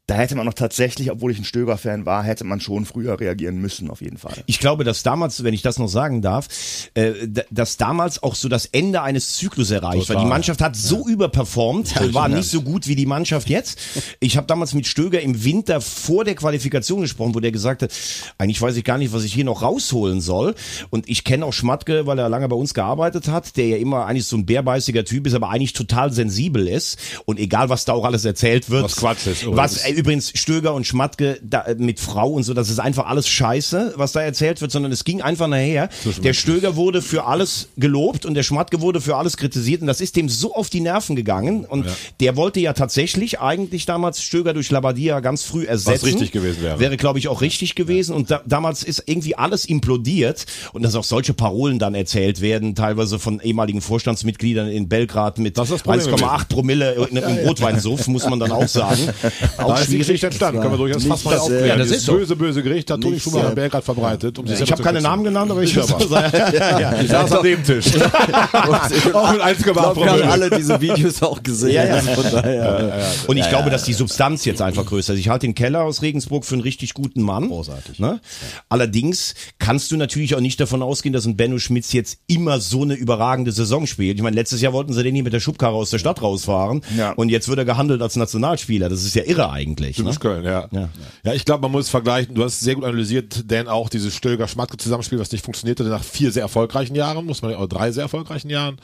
da hätte man noch tatsächlich, obwohl ich ein Stöger-Fan war, hätte man schon früher reagieren müssen, auf jeden Fall. Ich glaube, dass damals, wenn ich das noch sagen darf, äh, dass damals auch so das Ende eines Zyklus erreicht war. Die Mannschaft hat so überperformt, äh, war nicht so gut wie die Mannschaft jetzt. Ich habe damals mit Stöger im Winter vor der Qualifikation gesprochen, wo der gesagt hat, eigentlich weiß ich gar nicht, was ich hier noch rausholen soll. Und ich kenne auch Schmatke, weil er lange bei uns gearbeitet hat, der ja immer eigentlich so ein bärbeißiger Typ ist, aber eigentlich total sensibel ist. Und egal, was da auch alles erzählt wird. Was Quatsch ist, Was, übrigens. Stöger und Schmatke da, äh, mit Frau und so, das ist einfach alles Scheiße, was da erzählt wird, sondern es ging einfach nachher. Der Stöger wurde für alles gelobt und der Schmatke wurde für alles kritisiert und das ist dem so auf die Nerven gegangen und der wollte ja tatsächlich eigentlich damals Stöger durch Labadia ganz früh ersetzen. richtig gewesen wäre. Wäre, glaube ich, auch richtig gewesen und da, damals ist irgendwie alles implodiert und dass auch solche Parolen dann erzählt werden, teilweise von ehemaligen Vorstandsmitgliedern in Belgrad mit Das ist das Problem 1,8 Promille im Rotweinsuff, muss man dann auch sagen. Auch ist die. Geschichte entstanden, können wir durchaus fast mal das, aufklären. ja, das ist so. böse, böse Gericht hat Toni Schumacher Belgrad verbreitet. Um sich Ich habe keine. Namen genannt, aber ich, Ich aber. ja, ja. Ich saß an dem Tisch. Auch mit 1,8 Ich glaube, wir haben alle diese Videos auch gesehen. Ja, ja. Von daher, Und ich glaube, dass die Substanz jetzt einfach größer ist. Ich halte den Keller aus Regensburg für einen richtig guten Mann. Großartig. Ne? Allerdings kannst du natürlich auch nicht davon ausgehen, dass ein Benno Schmitz jetzt immer so eine überragende Saison spielt. Ich meine, letztes Jahr wollten sie den hier mit der Schubkarre aus der Stadt rausfahren. Ja. Und jetzt wird er gehandelt als Nationalspieler. Das ist ja irre eigentlich. Ne? Typisch Köln, ja. Ja. Ja, ich glaube, man muss vergleichen. Du hast sehr gut analysiert, denn auch dieses Stöger-Schmatke-Zusammenspiel, was nicht funktionierte nach vier sehr erfolgreichen Jahren, muss man ja, oder drei sehr erfolgreichen Jahren.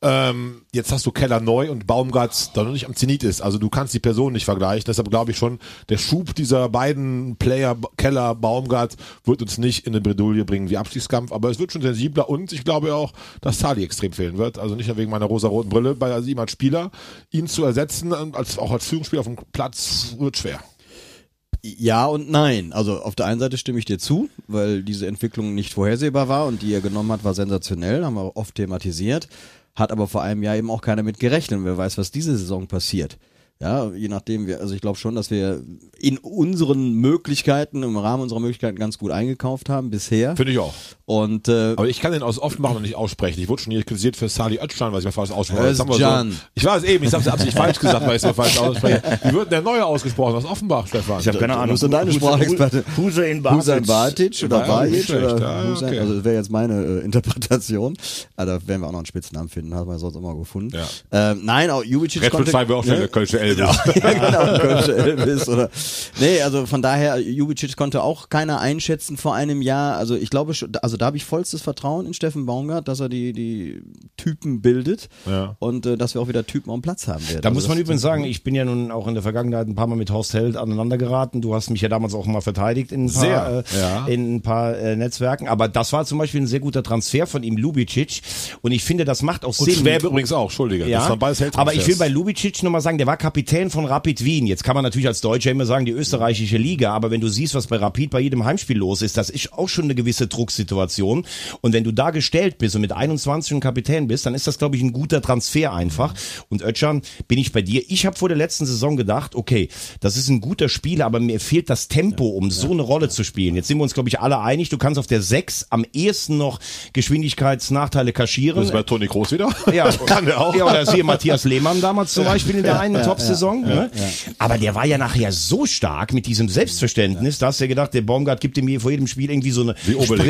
Ähm, jetzt hast du Keller neu und Baumgart, der noch nicht am Zenit ist. Also du kannst die Person nicht vergleichen. Deshalb glaube ich schon, der Schub dieser beiden Player, Keller, Baumgart, wird uns nicht in eine Bredouille bringen wie Abstiegskampf, aber es wird schon sensibler und ich glaube auch, dass Tali extrem fehlen wird. Also nicht nur wegen meiner rosa-roten Brille, bei also ihm als Spieler, ihn zu ersetzen, als, auch als Führungsspieler auf dem Platz, wird schwer. Ja und nein. Also auf der einen Seite stimme ich dir zu, weil diese Entwicklung nicht vorhersehbar war und die er genommen hat, war sensationell, haben wir oft thematisiert. Hat aber vor einem Jahr eben auch keiner mit gerechnet. Wer weiß, was diese Saison passiert. Ja, je nachdem wir, also ich glaube schon, dass wir in unseren Möglichkeiten, im Rahmen unserer Möglichkeiten ganz gut eingekauft haben bisher. Finde ich auch. Und äh, Aber ich kann den aus Offenbach noch nicht aussprechen. Ich wurde schon hier kritisiert für Sali Özcan, was ich mir falsch ausspreche. Wir. So, ich weiß eben, ich habe es absichtlich falsch gesagt, weil ich es so falsch ausspreche. Wie wird denn der neue ausgesprochen aus Offenbach, Stefan? Ich habe keine Ahnung. bist du deine Sprachexperte. Huse in Husan Batic oder Bajic oder Ja, okay. also das wäre jetzt meine äh, Interpretation. Ah, da werden wir auch noch einen Spitznamen finden, haben wir sonst immer gefunden. Ja. Ähm, nein, auch Jubicic konnte... 2 wäre auch schon Ja? der Kölsche Elvis. ja, genau, Kölsche Elvis oder. Nee, also von daher, Jubicic konnte auch keiner einschätzen vor einem Jahr. Also ich glaube, also da habe ich vollstes Vertrauen in Steffen Baumgart, dass er die, die Typen bildet Ja. und äh, dass wir auch wieder Typen am Platz haben werden. Da also muss man übrigens sagen, ich bin ja nun auch in der Vergangenheit ein paar Mal mit Horst Held aneinander geraten. Du hast mich ja damals auch mal verteidigt in ein paar, Sehr, äh, ja. in ein paar äh, Netzwerken. Aber das war zum Beispiel ein sehr guter Transfer von ihm, Lubicic. Und ich finde, das macht auch Und Sinn. Schwäbe übrigens auch, Entschuldige. Ja, aber ich will bei. Lubicic nochmal sagen, der war Kapitän von Rapid Wien. Jetzt kann man natürlich als Deutscher immer sagen, die österreichische Liga, aber wenn du siehst, was bei Rapid bei jedem Heimspiel los ist, das ist auch schon eine gewisse Drucksituation. Und wenn du da gestellt bist und mit 21 ein Kapitän bist, dann ist das, glaube ich, ein guter Transfer einfach. Und Özcan, bin ich bei dir. Ich habe vor der letzten Saison gedacht, okay, das ist ein guter Spieler, aber mir fehlt das Tempo, um so eine Rolle zu spielen. Jetzt sind wir uns, glaube ich, alle einig, du kannst auf der 6 am ehesten noch Geschwindigkeitsnachteile kaschieren. Das ist bei Toni Groß wieder. Ja, kann der auch. Ja, oder siehe Matthias Lehmann damals zum Beispiel in der einen Top-Saison. ne? Aber der war ja nachher so stark mit diesem Selbstverständnis, da hast du ja gedacht, der Baumgart gibt ihm hier vor jedem Spiel irgendwie so eine.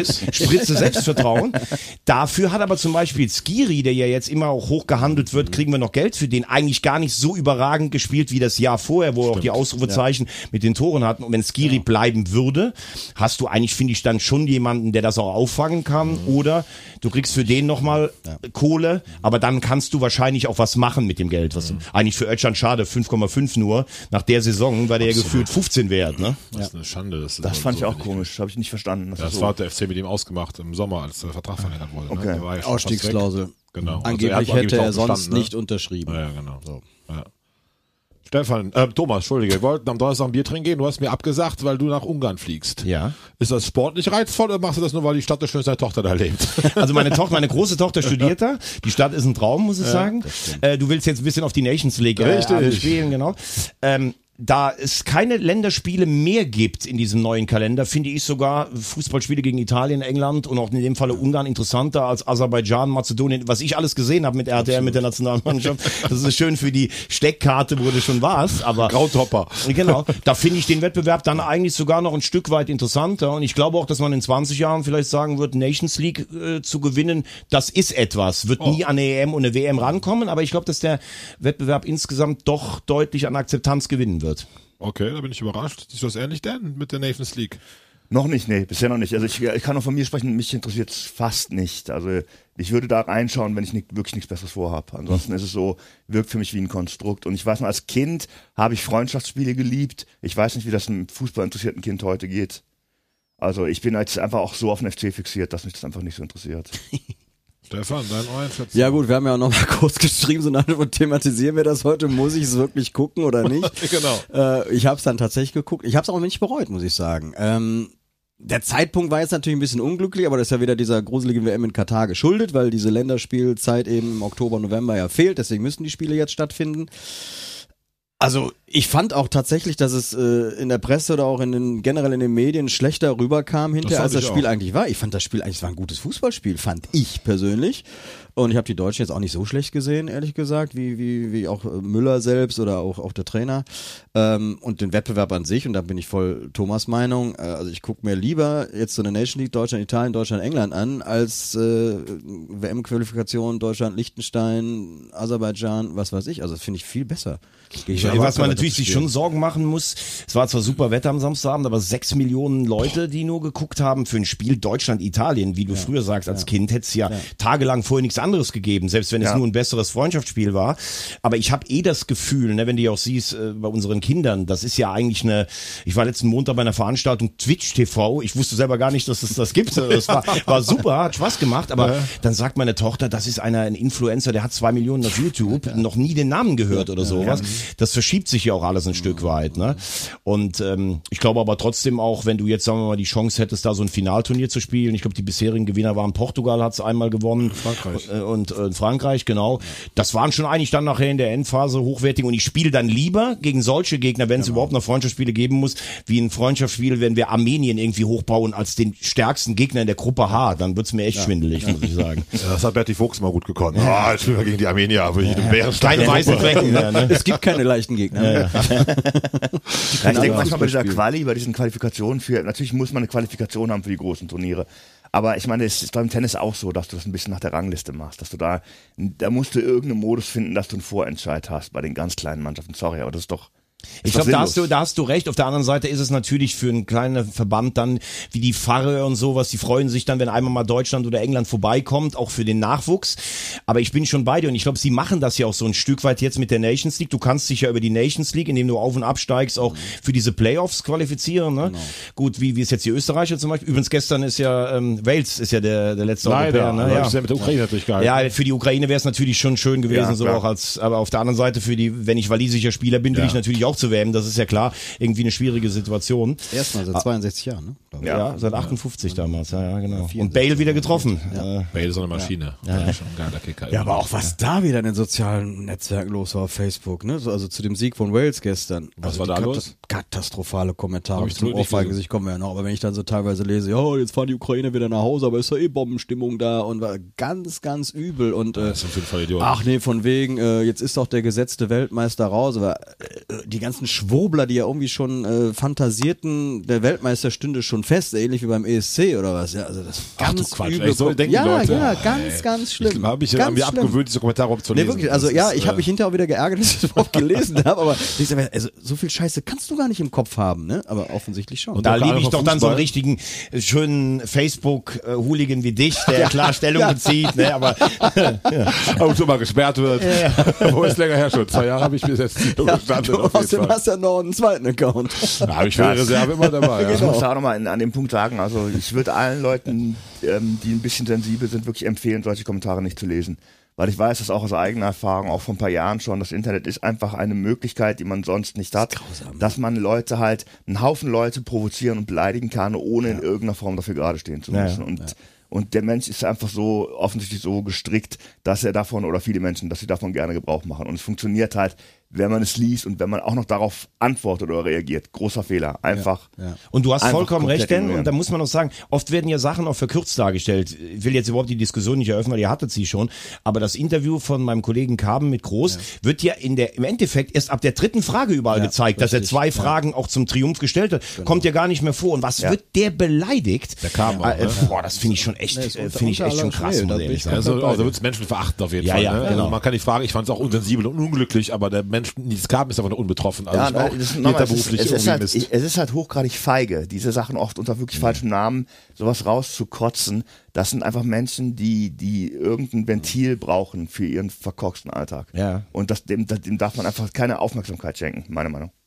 Spritze, Spritze Selbstvertrauen. Dafür hat aber zum Beispiel Skiri, der ja jetzt immer auch hoch gehandelt wird, kriegen wir noch Geld für den, eigentlich gar nicht so überragend gespielt wie das Jahr vorher, wo er auch die Ausrufezeichen mit den Toren hatten. Und wenn Skiri bleiben würde, hast du eigentlich, finde ich, dann schon jemanden, der das auch auffangen kann. Oder du kriegst für den nochmal Kohle, aber dann kannst du wahrscheinlich auch was machen mit dem Geld. Was eigentlich für Özcan schade, 5,5 nur. Nach der Saison war der ja gefühlt 15 wert. Ne? Das ist eine Schande. Das, Das fand ich so auch wenig. komisch. Habe ich nicht verstanden. dass Das so- war der FC mit ihm ausgemacht im Sommer, als der Vertrag verlängert wurde. Ne? Okay. Ja Ausstiegsklausel. Genau. Also Angeblich er hat hätte er auch sonst ne? nicht unterschrieben. Ja, ja, genau. Ja. Stefan, äh, Thomas, Entschuldige, wir wollten am Donnerstag ein Bier trinken gehen. Du hast mir abgesagt, weil du nach Ungarn fliegst. Ja. Ist das sportlich reizvoll oder machst du das nur, weil die Stadt der schönste Tochter da lebt? Also meine Tochter, meine große Tochter studiert da. Die Stadt ist ein Traum, muss ich sagen. Äh, du willst jetzt ein bisschen auf die Nations League äh, anspielen, genau. Ähm, da es keine Länderspiele mehr gibt in diesem neuen Kalender, finde ich sogar Fußballspiele gegen Italien, England und auch in dem Falle Ungarn interessanter als Aserbaidschan, Mazedonien, was ich alles gesehen habe mit RTL, mit der Nationalmannschaft. Das ist schön für die Steckkarte, wo du schon warst, aber Grautopper. Genau, da finde ich den Wettbewerb dann eigentlich sogar noch ein Stück weit interessanter und ich glaube auch, dass man in 20 Jahren vielleicht sagen wird, Nations League äh, zu gewinnen, das ist etwas, wird nie an eine EM und eine WM rankommen, aber ich glaube, dass der Wettbewerb insgesamt doch deutlich an Akzeptanz gewinnen wird. Okay, da bin ich überrascht. Siehst du das ähnlich denn mit der Nations League? Noch nicht, nee, bisher noch nicht. Also ich, ich kann nur von mir sprechen, mich interessiert es fast nicht. Also ich würde da reinschauen, wenn ich nicht, wirklich nichts Besseres vorhabe. Ansonsten ist es so, wirkt für mich wie ein Konstrukt. Und ich weiß noch, als Kind habe ich Freundschaftsspiele geliebt. Ich weiß nicht, wie das einem fußballinteressierten Kind heute geht. Also ich bin jetzt einfach auch so auf den FC fixiert, dass mich das einfach nicht so interessiert. Stefan, dein Einschätzung? Ja gut, wir haben ja auch noch mal kurz geschrieben, so nach thematisieren wir das heute, muss ich es wirklich gucken oder nicht? Genau. Äh, ich habe es dann tatsächlich geguckt. Ich habe es auch nicht bereut, muss ich sagen. Ähm, der Zeitpunkt war jetzt natürlich ein bisschen unglücklich, aber das ist ja wieder dieser gruseligen WM in Katar geschuldet, weil diese Länderspielzeit eben im Oktober, November ja fehlt. Deswegen müssen die Spiele jetzt stattfinden. Also ich fand auch tatsächlich, dass es äh, in der Presse oder auch in den, generell in den Medien schlechter rüberkam hinterher, als das Spiel auch. eigentlich war. Ich fand das Spiel eigentlich es war ein gutes Fußballspiel, fand ich persönlich. Und ich habe die Deutschen jetzt auch nicht so schlecht gesehen, ehrlich gesagt, wie, wie, wie auch äh, Müller selbst oder auch, auch der Trainer. Ähm, und den Wettbewerb an sich, und da bin ich voll Thomas Meinung, äh, also ich gucke mir lieber jetzt so eine Nation League Deutschland, Italien, Deutschland, England an, als äh, WM-Qualifikation Deutschland, Liechtenstein, Aserbaidschan, was weiß ich. Also das finde ich viel besser. Ich Ja, was man natürlich sich schon Sorgen machen muss, es war zwar super Wetter am Samstagabend, aber sechs Millionen Leute, die nur geguckt haben für ein Spiel Deutschland-Italien, wie du früher sagst, als Kind hätte es ja, tagelang vorher nichts anderes gegeben, selbst wenn es Ja. nur ein besseres Freundschaftsspiel war. Aber ich habe eh das Gefühl, ne, wenn du ja auch siehst, äh, bei unseren Kindern, das ist ja eigentlich eine, ich war letzten Montag bei einer Veranstaltung Twitch TV, ich wusste selber gar nicht, dass es das gibt. Das war, war super, hat Spaß gemacht, aber dann sagt meine Tochter, das ist einer, ein Influencer, der hat zwei Millionen auf YouTube, noch nie den Namen gehört oder sowas. Das verschiebt sich ja auch alles ein Stück weit. Ne? Und ähm, ich glaube aber trotzdem auch, wenn du jetzt, sagen wir mal, die Chance hättest, da so ein Finalturnier zu spielen. Ich glaube, die bisherigen Gewinner waren Portugal, hat es einmal gewonnen. Frankreich. Äh, Und, äh, Frankreich, genau. Das waren schon eigentlich dann nachher in der Endphase hochwertig. Und ich spiele dann lieber gegen solche Gegner, wenn es Genau. überhaupt noch Freundschaftsspiele geben muss, wie ein Freundschaftsspiel, wenn wir Armenien irgendwie hochbauen als den stärksten Gegner in der Gruppe H. Dann wird's mir echt schwindelig, muss ich sagen. Ja, Das hat Berti Fuchs mal gut gekonnt. Ah, jetzt spielen wir gegen die Armenier, aber ich ja. Keine weißen Flecken mehr, ne? Es gibt keine leichten Gegner. mehr. Ja, ich denke manchmal bei dieser Quali, bei diesen Qualifikationen für, natürlich muss man eine Qualifikation haben für die großen Turniere. Aber ich meine, es ist beim Tennis auch so, dass du das ein bisschen nach der Rangliste machst, dass du da, da musst du irgendeinen Modus finden, dass du einen Vorentscheid hast bei den ganz kleinen Mannschaften. Sorry, aber das ist doch, Ich glaube, da hast du, da hast du recht. Auf der anderen Seite ist es natürlich für einen kleinen Verband dann wie die Pfarre und sowas. Die freuen sich dann, wenn einmal mal Deutschland oder England vorbeikommt, auch für den Nachwuchs. Aber ich bin schon bei dir und ich glaube, sie machen das ja auch so ein Stück weit jetzt mit der Nations League. Du kannst dich ja über die Nations League, indem du auf und absteigst, auch für diese Playoffs qualifizieren. Ne? Gut, wie, wie es jetzt die Österreicher zum Beispiel. Übrigens gestern ist ja ähm, Wales ist ja der, der letzte Leider, Europäer. ne? Ja. ist ja mit der Ukraine geil. Ja, für die Ukraine wäre es natürlich schon schön gewesen, Ja, so auch als, aber auf der anderen Seite für die, wenn ich walisischer Spieler bin, will Ja. ich natürlich auch zu WM, das ist ja klar, irgendwie eine schwierige Situation. Erstmal seit 62 Jahren, ne? ich. Ja, seit 58 damals, ja, ja, genau. Und Bale wieder getroffen. Äh, Bale ist so eine Maschine. Ja. Schon ein geiler Kicker. Ja, aber auch was da wieder in den sozialen Netzwerken los war auf Facebook, ne? So, also zu dem Sieg von Wales gestern. Was also war da los? Katastrophale Kommentare. Ich Zum Ohrfeigengesicht kommen wir ja noch. Aber wenn ich dann so teilweise lese, ja, jetzt fahren die Ukraine wieder nach Hause, aber ist ja eh Bombenstimmung da und war ganz, ganz übel und äh, Das sind auf jeden Fall Idioten. Ach nee, von wegen, äh, jetzt ist doch der gesetzte Weltmeister raus, aber äh, die ganzen Schwurbler, die ja irgendwie schon äh, fantasierten, der Weltmeister stünde schon fest, ähnlich wie beim ESC oder was. Ja, also das ist Ach du ganz Quatsch, übel. echt, so denken die ja, Leute? ja, Ey. ganz, ganz schlimm. Ich habe mich ganz an mir schlimm. abgewöhnt, diese Kommentare überhaupt zu Nee, lesen. wirklich. Also Das ja, ist, ich habe äh, mich hinterher auch wieder geärgert, dass ich das überhaupt gelesen habe, aber ich sag, also so viel Scheiße kannst du gar nicht im Kopf haben, ne? Aber offensichtlich schon. Und da liebe ich doch dann so einen richtigen, äh, schönen Facebook-Hooligan wie dich, der klar Stellung bezieht, ne, aber ab und zu mal gesperrt wird. Wo ist länger her schon? Zwei Jahre habe ich bis jetzt nicht gestanden. Fall. hast du ja noch einen zweiten Account. Da habe ich für die Reserve immer dabei. Ich Ja. muss da auch nochmal an dem Punkt sagen, also ich würde allen Leuten, ähm, die ein bisschen sensibel sind, wirklich empfehlen, solche Kommentare nicht zu lesen. Weil ich weiß das auch aus eigener Erfahrung, auch vor ein paar Jahren schon, das Internet ist einfach eine Möglichkeit, die man sonst nicht hat, dass man Leute halt, einen Haufen Leute provozieren und beleidigen kann, ohne in irgendeiner Form dafür gerade stehen zu Ja, müssen. ja. und, und der Mensch ist einfach so offensichtlich so gestrickt, dass er davon, oder viele Menschen, dass sie davon gerne Gebrauch machen. Und es funktioniert halt, wenn man es liest und wenn man auch noch darauf antwortet oder reagiert. Großer Fehler. Einfach. Und du hast vollkommen recht, denn, und da muss man auch sagen, oft werden ja Sachen auch verkürzt dargestellt. Ich will jetzt überhaupt die Diskussion nicht eröffnen, weil ihr hattet sie schon. Aber das Interview von meinem Kollegen Kaben mit Groß wird ja in der, im Endeffekt erst ab der dritten Frage überall Ja, gezeigt, dass er richtig, zwei ja. Fragen auch zum Triumph gestellt hat. Kommt ja gar nicht mehr vor. Und was Ja. wird der beleidigt? Der Kaben auch, äh, ne? Boah, das finde ich schon echt, Nee, äh, finde ich echt schon krass, muss ich. Also, also dir. wird's Menschen verachten auf jeden Ja, Fall. ja, ne? genau. Also man kann nicht fragen, ich fand es auch unsensibel und unglücklich, aber der Mensch, die es gab, ist aber nur unbetroffen. Also Ja, ich nein, auch, ist, nochmal, es, ist, es, ist halt, es ist halt hochgradig feige, diese Sachen oft unter wirklich falschem Namen, sowas rauszukotzen. Das sind einfach Menschen, die, die irgendein Ventil brauchen für ihren verkorksten Alltag. Ja. Und das, dem, dem darf man einfach keine Aufmerksamkeit schenken, meine Meinung. Ja,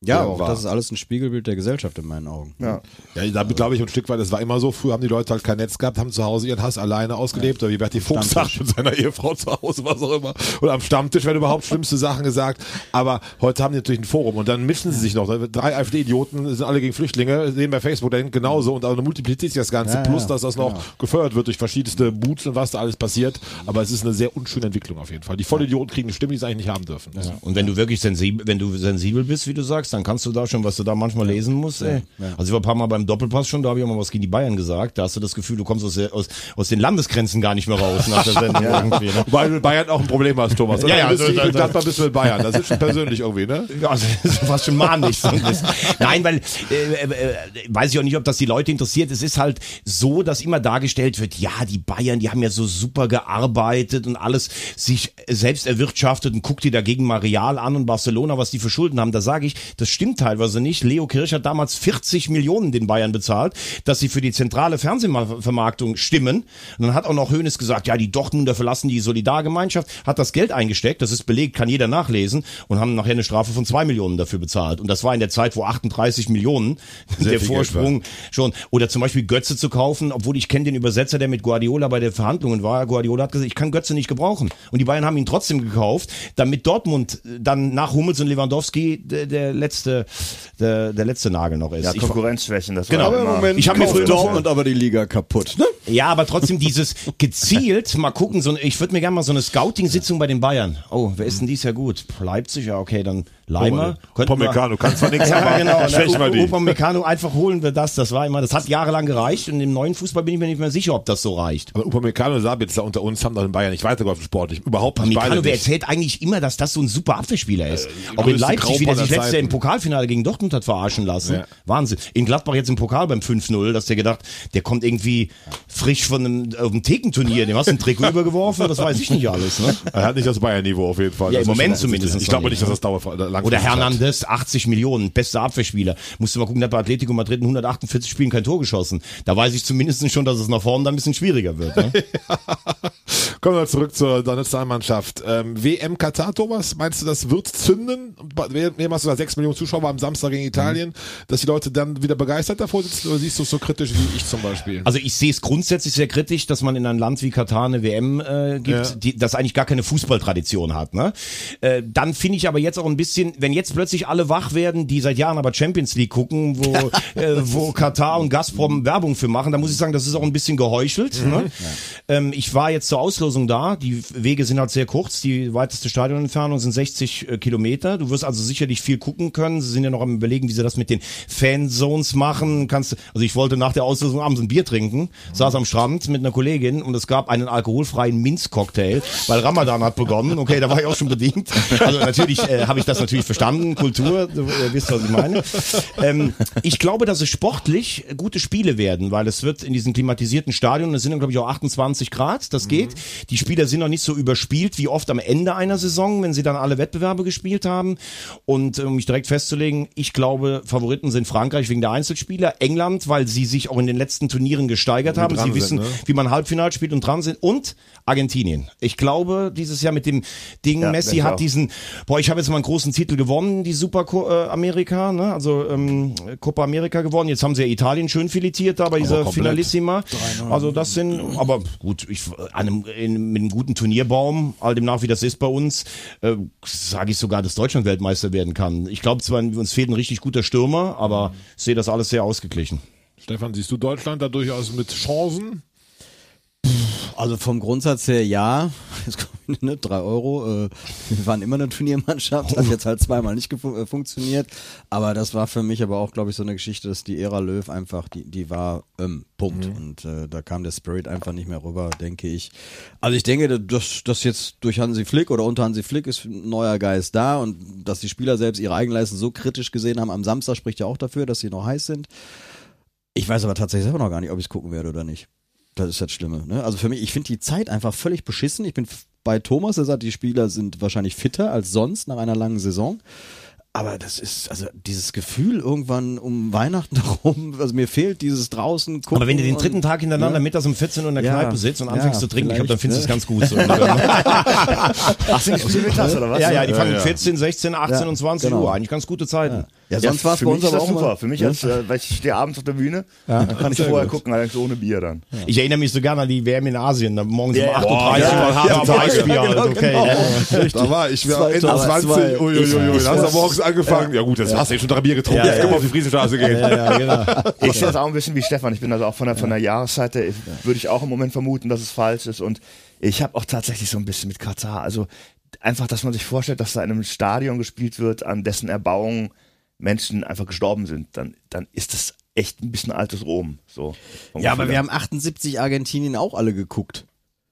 Ja, aber auch wahr. das ist alles ein Spiegelbild der Gesellschaft in meinen Augen. Ja. Ja, da glaube ich ein Stück weit, das war immer so, früher haben die Leute halt kein Netz gehabt, haben zu Hause ihren Hass alleine ausgelebt, oder wie Berti Fuchs sagt, Stammtisch. mit seiner Ehefrau zu Hause, was auch immer, oder am Stammtisch werden überhaupt schlimmste Sachen gesagt, aber heute haben die natürlich ein Forum und dann mischen sie sich noch, drei AfD-Idioten sind alle gegen Flüchtlinge, sehen bei Facebook dahin genauso und dann multipliziert sich das Ganze, Ja, plus ja, dass das noch genau. gefördert wird durch verschiedenste Boots und was da alles passiert, aber es ist eine sehr unschöne Entwicklung auf jeden Fall. Die Vollidioten kriegen eine Stimme, die sie eigentlich nicht haben dürfen. Und wenn du wirklich sensibel, wenn du sensibel bist, wie du sagst, dann kannst du da schon, was du da manchmal lesen musst. Ey. Also ich war ein paar Mal beim Doppelpass schon, da habe ich auch mal was gegen die Bayern gesagt. Da hast du das Gefühl, du kommst aus, der, aus, aus den Landesgrenzen gar nicht mehr raus nach der Sendung irgendwie. Ne? Du in Bayern auch ein Problem hast, Thomas. Ja, ja, also, also- mit Gladbach bist du in Bayern. Das ist schon persönlich irgendwie, ne? Ja, also, das ist fast schon mahnlich. So. Nein, weil, äh, äh, äh, weiß ich auch nicht, ob das die Leute interessiert. Es ist halt so, dass immer dargestellt wird, ja, die Bayern, die haben ja so super gearbeitet und alles sich selbst erwirtschaftet und guck dir dagegen mal Real an und Barcelona, was die für Schulden haben. Da sage ich, Das stimmt teilweise nicht. Leo Kirch hat damals 40 Millionen den Bayern bezahlt, dass sie für die zentrale Fernsehvermarktung stimmen. Und dann hat auch noch Hoeneß gesagt, ja, die Dortmunder verlassen die Solidargemeinschaft, hat das Geld eingesteckt, das ist belegt, kann jeder nachlesen und haben nachher eine Strafe von zwei Millionen dafür bezahlt. Und das war in der Zeit, wo 38 Millionen Sehr der Vorsprung schon. Oder zum Beispiel Götze zu kaufen, obwohl ich kenne den Übersetzer, der mit Guardiola bei den Verhandlungen war. Guardiola hat gesagt, ich kann Götze nicht gebrauchen. Und die Bayern haben ihn trotzdem gekauft, damit Dortmund dann nach Hummels und Lewandowski der, der letzte, der, der letzte Nagel noch ist. Ja, Ich- Konkurrenzschwächen, das Genau. war Aber im immer, Moment Ich hab mir früher Dortmund aber die Liga kaputt. Ne? ja, aber trotzdem dieses gezielt, mal gucken, so, ein- ich würde mir gerne mal so eine Scouting-Sitzung bei den Bayern. Oh, wer ist denn dies ja gut? Leipzig, ja, okay, dann Leimer. Wir- Upamecano, kann zwar nichts, Ja, aber genau. schwächen wir die. Upamecano, einfach holen wir das. Das war immer, das hat jahrelang gereicht und im neuen Fußball bin ich mir nicht mehr sicher, ob das so reicht. Aber Upamecano und Sabitzer unter uns haben doch in Bayern nicht weitergeholfen sportlich. Überhaupt nicht. Upamecano, wer erzählt eigentlich immer, dass das so ein super Abwehrspieler ist. Auch in Leipzig, wie der sich letztes Jahr im. Pokalfinale gegen Dortmund hat verarschen lassen. Ja. Wahnsinn. In Gladbach jetzt im Pokal beim 5-0, dass der gedacht, der kommt irgendwie frisch von einem, auf einem Thekenturnier, dem hast du ein Trikot übergeworfen, das weiß ich nicht alles, ne? Er hat nicht das Bayern-Niveau auf jeden Fall. Ja, im Moment zumindest. Ich glaube nicht, dass das Dauer Oder. Hernandez, 80 Millionen, bester Abwehrspieler. Musst du mal gucken, der hat bei Atletico Madrid in 148 Spielen kein Tor geschossen. Da weiß ich zumindest schon, dass es nach vorne dann ein bisschen schwieriger wird. Ne? Kommen wir zurück zur Nationalmannschaft. Ähm, WM Katar, Thomas, meinst du, das wird zünden? Wem hast du da sechs Millionen Zuschauer am Samstag gegen Italien, dass die Leute dann wieder begeistert davor sitzen oder siehst du es so kritisch wie ich zum Beispiel? Also ich sehe es grundsätzlich sehr kritisch, dass man in ein Land wie Katar eine WM äh, gibt, Ja. die, das eigentlich gar keine Fußballtradition hat. Ne? Äh, dann finde ich aber jetzt auch ein bisschen, wenn jetzt plötzlich alle wach werden, die seit Jahren aber Champions League gucken, wo, äh, wo Katar und Gazprom Werbung für machen, dann muss ich sagen, das ist auch ein bisschen geheuchelt. Ne? Ähm, ich war jetzt zur Auslosung da, die Wege sind halt sehr kurz, die weiteste Stadionentfernung sind 60 äh, Kilometer. Du wirst also sicherlich viel gucken können. Sie sind ja noch am überlegen, wie sie das mit den Fanzones machen. Kannst, also ich wollte nach der Auslosung abends ein Bier trinken, saß am Strand mit einer Kollegin und es gab einen alkoholfreien Minzcocktail, weil Ramadan hat begonnen. Okay, da war ich auch schon bedient. Also natürlich äh, habe ich das natürlich verstanden, Kultur, du äh, wisst, was ich meine. Ähm, ich glaube, dass es sportlich gute Spiele werden, weil es wird in diesen klimatisierten Stadien, es sind glaube ich auch 28 Grad, das geht. Die Spieler sind noch nicht so überspielt wie oft am Ende einer Saison, wenn sie dann alle Wettbewerbe gespielt haben. Und äh, um mich direkt festzulegen, ich glaube, Favoriten sind Frankreich wegen der Einzelspieler, England, weil sie sich auch in den letzten Turnieren gesteigert haben. Sie wissen, sind, ne? wie man Halbfinale spielt und dran sind. Und Argentinien. Ich glaube, dieses Jahr mit dem Ding, Ja, Messi hat auch. diesen, boah, ich habe jetzt mal einen großen Titel gewonnen, die Super äh, Amerika, ne? also ähm, Copa America gewonnen. Jetzt haben sie ja Italien schön filetiert da bei dieser. Finalissima. Also das sind, aber gut, ich, an einem, in, mit einem guten Turnierbaum, all dem nach wie das ist bei uns, äh, sage ich sogar, dass Deutschland Weltmeister werden kann. Ich glaube zwar, uns fehlt ein richtig guter Stürmer, aber ich sehe das alles sehr ausgeglichen. Stefan, siehst du Deutschland da durchaus mit Chancen? Also vom Grundsatz her ja. Jetzt kommen ne, drei Euro. Äh, wir waren immer eine Turniermannschaft, hat jetzt halt zweimal nicht äh, funktioniert. Aber das war für mich aber auch, glaube ich, so eine Geschichte, dass die Ära Löw einfach, die, die war ähm, Punkt. Und äh, da kam der Spirit einfach nicht mehr rüber, denke ich. Also ich denke, dass das jetzt durch Hansi Flick oder unter Hansi Flick ist ein neuer Geist da und dass die Spieler selbst ihre Eigenleistung so kritisch gesehen haben am Samstag spricht ja auch dafür, dass sie noch heiß sind. Ich weiß aber tatsächlich selber noch gar nicht, ob ich es gucken werde oder nicht. Das ist das Schlimme. Ne? Also für mich, ich finde die Zeit einfach völlig beschissen. Ich bin bei Thomas, der sagt, die Spieler sind wahrscheinlich fitter als sonst nach einer langen Saison. Aber das ist, also dieses Gefühl irgendwann um Weihnachten herum, also mir fehlt dieses draußen gucken. Aber wenn du den dritten Tag hintereinander Ja. mittags um 14 Uhr in der Ja. Kneipe sitzt und Ja, anfängst zu trinken, ich glaube, dann findest du es vielleicht, ganz gut. So. Ach, sind die früh mittags oder was? ja, ja, die fangen ja. 14, 16, 18 Ja, und 20 genau. Uhr. Eigentlich ganz gute Zeiten. Ja, sonst war es für bei mich uns aber auch super. Für mich, als, äh, weil ich stehe abends auf der Bühne, dann kann ich vorher gucken, allerdings ohne Bier dann. Ich erinnere mich so gerne an die WM in Asien, da morgens Ja, um ja. 8.30 Uhr Boah, ja, ja, harte ja, ja, halt, okay. genau. Ja. Da war ich, wäre Zwei Ende Tore, 20, zwei. uiuiuiui, Ich- dann ich hast du morgens angefangen. Ja, gut, jetzt hast du ja schon drei Bier getrunken, Ja, jetzt ja. können wir auf die Friesenstraße gehen. Ja, genau. Ich sehe das auch ein bisschen wie Stefan. Ich bin also auch von der, von der Jahreszeit, her, würde ich auch im Moment vermuten, dass es falsch ist. Und ich habe auch tatsächlich so ein bisschen mit Katar. Also einfach, dass man sich vorstellt, dass da in einem Stadion gespielt wird, an dessen Erbauung Menschen einfach gestorben sind, dann, dann ist das echt ein bisschen altes Rom. So, Ja, aber wir haben 78 Argentinien auch alle geguckt.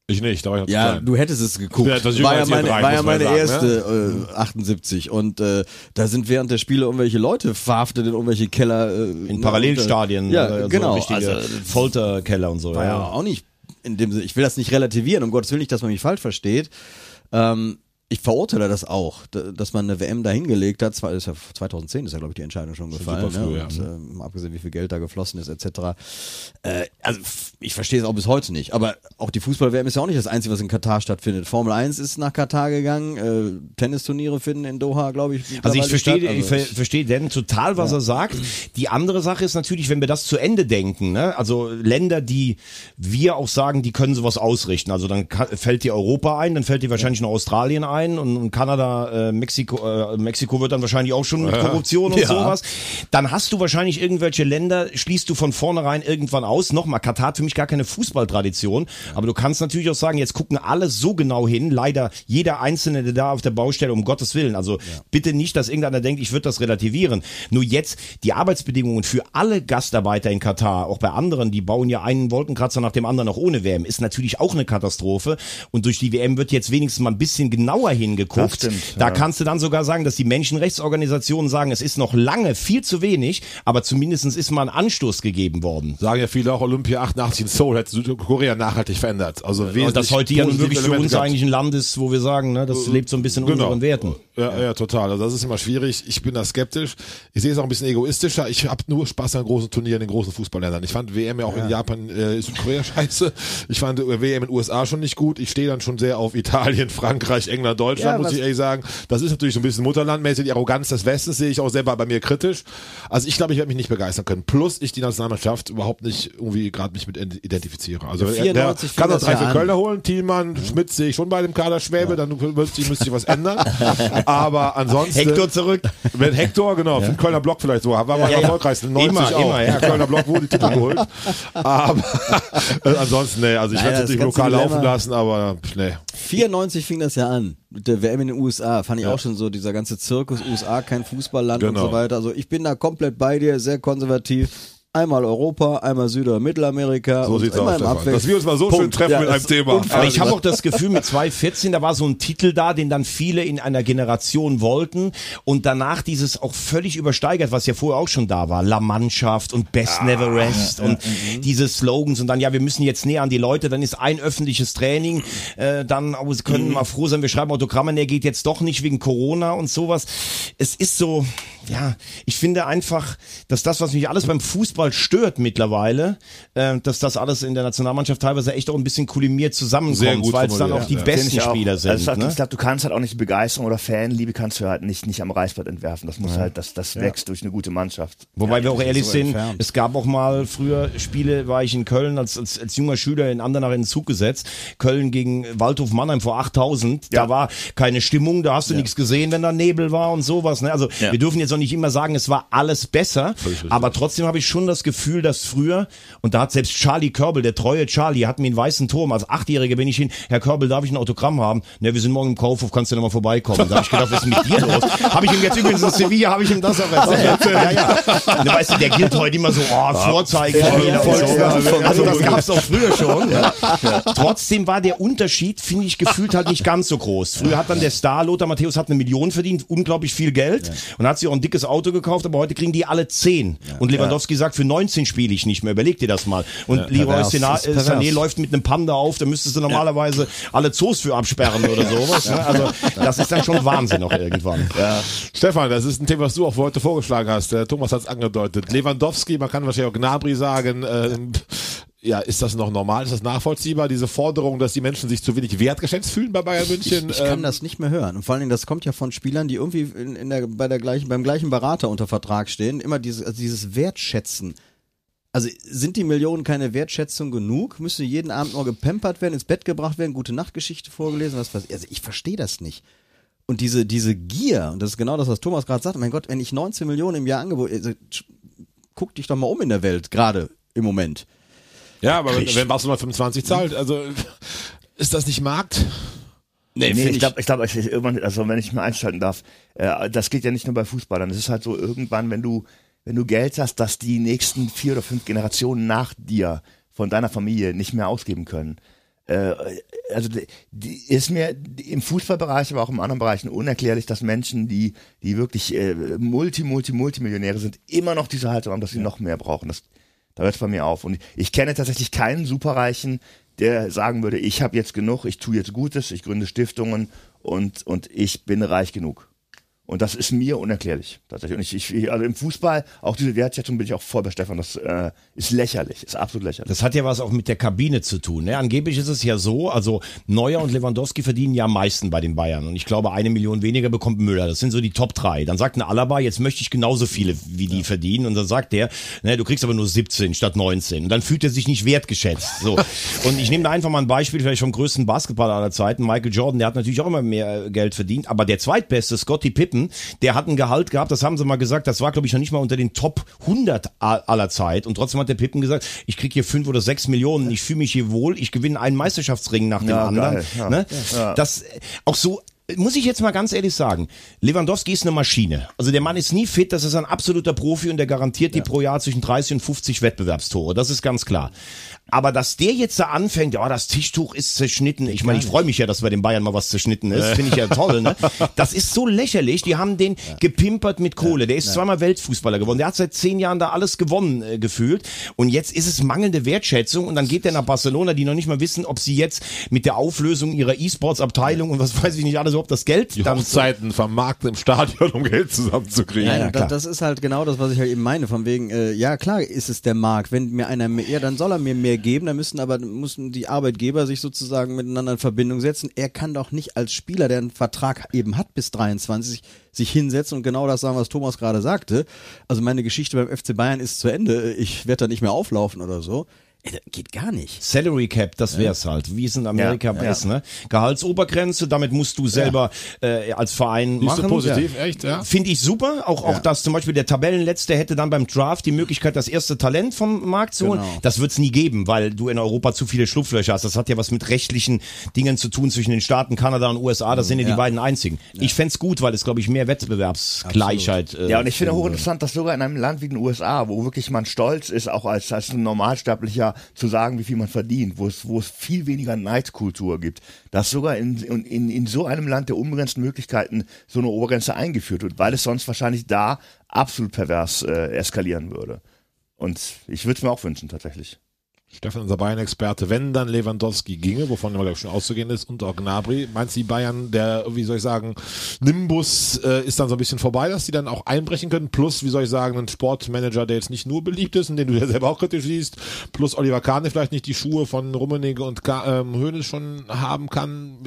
Ich nicht, da war ich Ja, klein. du hättest es geguckt. Ja, war ja meine, drei, war ja meine sagen, erste äh, 78 und äh, da sind während der Spiele irgendwelche Leute verhaftet in irgendwelche Keller. Äh, In Parallelstadien. Ja, also genau. Richtige Also, Folterkeller und so. war ja auch nicht in dem Sinne, ich will das nicht relativieren, um Gottes Willen nicht, dass man mich falsch versteht. Ähm, ich verurteile das auch, dass man eine WM da hingelegt hat. Zwar ist ja 2010 ist ja glaube ich die Entscheidung schon gefallen, super früh, ne? ja. und, ähm, abgesehen wie viel Geld da geflossen ist etc. Äh, also ich verstehe es auch bis heute nicht. Aber auch die Fußball-WM ist ja auch nicht das Einzige, was in Katar stattfindet. Formel 1 ist nach Katar gegangen, äh, Tennisturniere finden in Doha, glaube ich. Also ich verstehe, statt. ich ver verstehe denn total, was er sagt. Die andere Sache ist natürlich, wenn wir das zu Ende denken, ne? also Länder, die wir auch sagen, die können sowas ausrichten. Also dann fällt dir Europa ein, dann fällt dir wahrscheinlich noch Australien ein und, und Kanada, äh, Mexiko, äh, Mexiko wird dann wahrscheinlich auch schon mit Korruption und Ja. sowas. Dann hast du wahrscheinlich irgendwelche Länder, schließt du von vornherein irgendwann aus. Nochmal, Katar hat für mich gar keine Fußballtradition, aber du kannst natürlich auch sagen, jetzt gucken alle so genau hin, leider jeder Einzelne, der da auf der Baustelle, um Gottes Willen. Also bitte nicht, dass irgendeiner denkt, ich würde das relativieren. Nur jetzt die Arbeitsbedingungen für alle Gastarbeiter in Katar, auch bei anderen, die bauen ja einen Wolkenkratzer nach dem anderen auch ohne WM, ist natürlich auch eine Katastrophe. Und durch die WM wird jetzt wenigstens mal ein bisschen genauer hingeguckt. Das stimmt, da ja. kannst du dann sogar sagen, dass die Menschenrechtsorganisationen sagen, es ist noch lange viel zu wenig, aber zumindestens ist mal ein Anstoß gegeben worden. Sagen ja viele auch, Olympia 88 in Seoul hätte Südkorea nachhaltig verändert. Also Und das heute ja nun wirklich für uns eigentlich ein Land ist, wo wir sagen, ne, das lebt so ein bisschen in Genau. unseren Werten. Ja, ja, total. Also das ist immer schwierig. Ich bin da skeptisch. Ich sehe es auch ein bisschen egoistischer. Ich habe nur Spaß an großen Turnieren in großen Fußballländern. Ich fand WM ja auch in Japan, äh, Südkorea scheiße. Ich fand äh, WM in den USA schon nicht gut. Ich stehe dann schon sehr auf Italien, Frankreich, England, Deutschland, Ja, muss ich ehrlich sagen. Das ist natürlich so ein bisschen Mutterlandmäßig. Die Arroganz des Westens sehe ich auch selber bei mir kritisch. Also ich glaube, ich werde mich nicht begeistern können. Plus ich die Nationalmannschaft überhaupt nicht irgendwie gerade mich mit identifiziere. Also Ja, der 94 fing kann das drei ja für. Kölner holen. Thielmann, Schmidt sehe ich schon bei dem Kader Schwäbe. Dann müsste ich, müsste ich was ändern. Aber ansonsten. Hector zurück. Wenn Hector, genau, für den Kölner Block vielleicht so, war mal Ja, am ja. erfolgreichsten, 90 Immer, auch. immer, ja. Kölner Block wurde die Titel geholt. Aber äh, ansonsten, nee, also ich werde es natürlich lokal laufen lassen, aber nee. 94 fing das ja an. Der WM in den USA fand ich auch schon so, dieser ganze Zirkus, USA, kein Fußballland und Genau. so weiter. Also ich bin da komplett bei dir, sehr konservativ. Einmal Europa, einmal Süd- oder Mittelamerika. So und sieht's aus. Dass wir uns mal so Punkt. schön treffen Ja, mit einem Thema. unfassbar. Aber ich habe auch das Gefühl, mit 2014, da war so ein Titel da, den dann viele in einer Generation wollten und danach dieses auch völlig übersteigert, was ja vorher auch schon da war, La Mannschaft und Best Never Rest und diese Slogans und dann, ja, wir müssen jetzt näher an die Leute, dann ist ein öffentliches Training, äh, dann aber sie können mal froh sein, wir schreiben Autogramme, der geht jetzt doch nicht wegen Corona und sowas. Es ist so, ja, ich finde einfach, dass das, was mich alles beim Fußball stört mittlerweile, äh, dass das alles in der Nationalmannschaft teilweise echt auch ein bisschen kulimiert zusammenkommt, weil es dann auch die ja. Besten ich auch. Spieler sind. Also, ne? Ich glaube, du kannst halt auch nicht Begeisterung oder Fanliebe kannst du halt nicht, nicht am Reißbrett entwerfen. Das muss halt, das, das wächst durch eine gute Mannschaft. Wobei wir auch ehrlich so sind, entfernt. es gab auch mal früher Spiele, war ich in Köln als, als, als junger Schüler in Andernach in den Zug gesetzt. Köln gegen Waldhof Mannheim vor 8000. Da Ja. war keine Stimmung, da hast du nichts gesehen, wenn da Nebel war und sowas. Ne? Also Ja. wir dürfen jetzt auch nicht immer sagen, es war alles besser. Aber trotzdem habe ich schon das Gefühl, dass früher, und da hat selbst Charlie Körbel, der treue Charlie, hat mir einen weißen Turm. Als Achtjähriger bin ich hin, Herr Körbel, darf ich ein Autogramm haben? Ne, wir sind morgen im Kaufhof, kannst du noch mal vorbeikommen? Da habe ich gedacht, was ist mit dir los? Habe ich ihm jetzt übrigens in Sevilla, habe ich ihm das auch erzählt. Ja, ja. Ne, weißt du, der gilt heute immer so, oh, Vorzeige. Ja, ja, so. ja, ja. Also das gab es auch früher schon. Ja. Trotzdem war der Unterschied, finde ich, gefühlt halt nicht ganz so groß. Früher hat dann der Star, Lothar Matthäus, hat eine Million verdient, unglaublich viel Geld und hat sich auch ein dickes Auto gekauft, aber heute kriegen die alle 10. Und Lewandowski sagt, für 19 spiele ich nicht mehr. Überleg dir das mal. Und Leroy äh, pervers. Sané läuft mit einem Panda auf, da müsstest du normalerweise alle Zoos für absperren oder sowas. Ne? Also das ist dann schon Wahnsinn auch irgendwann. Stefan, das ist ein Thema, was du auch heute vorgeschlagen hast. Der Thomas hat es angedeutet. Lewandowski, man kann wahrscheinlich auch Gnabry sagen. ähm, ja, ist das noch normal? Ist das nachvollziehbar? Diese Forderung, dass die Menschen sich zu wenig wertgeschätzt fühlen bei Bayern München? Ich kann Ähm, das nicht mehr hören. Und vor allen Dingen, das kommt ja von Spielern, die irgendwie in, in der, bei der gleichen, beim gleichen Berater unter Vertrag stehen. Immer dieses, also dieses Wertschätzen. Also sind die Millionen keine Wertschätzung genug? Müsste jeden Abend nur gepampert werden, ins Bett gebracht werden, gute Nachtgeschichte vorgelesen, was weiß ich. Also ich verstehe das nicht. Und diese, diese Gier, und das ist genau das, was Thomas gerade sagt, mein Gott, wenn ich 19 Millionen im Jahr angeboten, also, guck dich doch mal um in der Welt, gerade im Moment. Ja, aber wenn, wenn Barcelona 25 zahlt, also ist das nicht Markt? Nee, Nee, ich glaube, ich glaube, irgendwann, also wenn ich mal einschalten darf, äh, das geht ja nicht nur bei Fußballern. Es ist halt so irgendwann, wenn du, wenn du Geld hast, dass die nächsten vier oder fünf Generationen nach dir von deiner Familie nicht mehr ausgeben können. Äh, also die, die ist mir im Fußballbereich, aber auch im anderen Bereichen unerklärlich, dass Menschen, die, die wirklich äh, Multi, Multi, Multimillionäre sind, immer noch diese Haltung haben, dass sie noch mehr brauchen. Das, da hört es bei mir auf. Und ich kenne tatsächlich keinen Superreichen, der sagen würde, ich habe jetzt genug, ich tue jetzt Gutes, ich gründe Stiftungen und, und ich bin reich genug. Und das ist mir unerklärlich, tatsächlich. Und ich, ich, also im Fußball, auch diese Wertschätzung bin ich auch voll bei Stefan. Das äh, ist lächerlich, ist absolut lächerlich. Das hat ja was auch mit der Kabine zu tun. Ne? Angeblich ist es ja so, also Neuer und Lewandowski verdienen ja am meisten bei den Bayern. Und ich glaube, eine Million weniger bekommt Müller. Das sind so die Top drei. Dann sagt ein Alaba, jetzt möchte ich genauso viele wie die verdienen. Und dann sagt der, ne, du kriegst aber nur 17 statt 19. Und dann fühlt er sich nicht wertgeschätzt. So. Und ich nehme da einfach mal ein Beispiel vielleicht vom größten Basketballer aller Zeiten. Michael Jordan, der hat natürlich auch immer mehr Geld verdient. Aber der zweitbeste, Scotty Pippen, der hat ein Gehalt gehabt, das haben sie mal gesagt, das war glaube ich noch nicht mal unter den Top 100 a- aller Zeit. Und trotzdem hat der Pippen gesagt, ich krieg hier fünf oder sechs Millionen, ich fühle mich hier wohl, ich gewinne einen Meisterschaftsring nach dem Ja, anderen. geil, ja. Ne? Das äh, auch so muss ich jetzt mal ganz ehrlich sagen, Lewandowski ist eine Maschine. Also der Mann ist nie fit, das ist ein absoluter Profi und der garantiert die pro Jahr zwischen 30 und 50 Wettbewerbstore, das ist ganz klar. Aber dass der jetzt da anfängt, ja, das Tischtuch ist zerschnitten. Ich meine, ich freue mich ja, dass bei den Bayern mal was zerschnitten ist. Finde ich ja toll, ne? Das ist so lächerlich. Die haben den gepimpert mit Kohle. Der ist zweimal Weltfußballer geworden. Der hat seit zehn Jahren da alles gewonnen äh, gefühlt. Und jetzt ist es mangelnde Wertschätzung. Und dann geht der nach Barcelona, die noch nicht mal wissen, ob sie jetzt mit der Auflösung ihrer E-Sports-Abteilung und was weiß ich nicht alles überhaupt das Geld Die dann Hochzeiten vermarkten im Stadion, um Geld zusammenzukriegen. Ja, ja, da- klar. das ist halt genau das, was ich halt eben meine, von wegen, äh, ja klar ist es der Markt, wenn mir einer mehr, ja, dann soll er mir mehr geben, dann müssen aber, müssen die Arbeitgeber sich sozusagen miteinander in Verbindung setzen. Er kann doch nicht als Spieler, der einen Vertrag eben hat bis 23, sich hinsetzen und genau das sagen, was Thomas gerade sagte. Also meine Geschichte beim FC Bayern ist zu Ende, ich werde da nicht mehr auflaufen oder so. Das geht gar nicht. Salary Cap, das wär's halt, wie es in Amerika Ja, ja. ist, ne? Gehaltsobergrenze, damit musst du selber äh, als Verein Siehst machen. du positiv, echt, ja? Finde ich super. Auch, auch dass zum Beispiel der Tabellenletzte hätte dann beim Draft die Möglichkeit, das erste Talent vom Markt zu holen. Genau. Das wird's nie geben, weil du in Europa zu viele Schlupflöcher hast. Das hat ja was mit rechtlichen Dingen zu tun zwischen den Staaten Kanada und USA. Das sind ja, die Ja. beiden einzigen. Ich fänd's gut, weil es, glaube ich, mehr Wettbewerbsgleichheit. Äh, Ja, und ich finde bringen würde. hochinteressant, dass sogar in einem Land wie den USA, wo wirklich man stolz ist, auch als, als ein Normalsterblicher zu sagen, wie viel man verdient, wo es, wo es viel weniger Neidkultur gibt, dass sogar in, in, in so einem Land der unbegrenzten Möglichkeiten so eine Obergrenze eingeführt wird, weil es sonst wahrscheinlich da absolut pervers äh, eskalieren würde. Und ich würde es mir auch wünschen, tatsächlich. Stefan, unser Bayern-Experte, wenn dann Lewandowski ginge, wovon ja schon auszugehen ist, und auch Gnabry, meinst du, die Bayern, der, wie soll ich sagen, Nimbus äh, ist dann so ein bisschen vorbei, dass die dann auch einbrechen können, plus, wie soll ich sagen, ein Sportmanager, der jetzt nicht nur beliebt ist und den du ja selber auch kritisch siehst, plus Oliver Kahn, der vielleicht nicht die Schuhe von Rummenigge und Ka ähm, schon haben kann.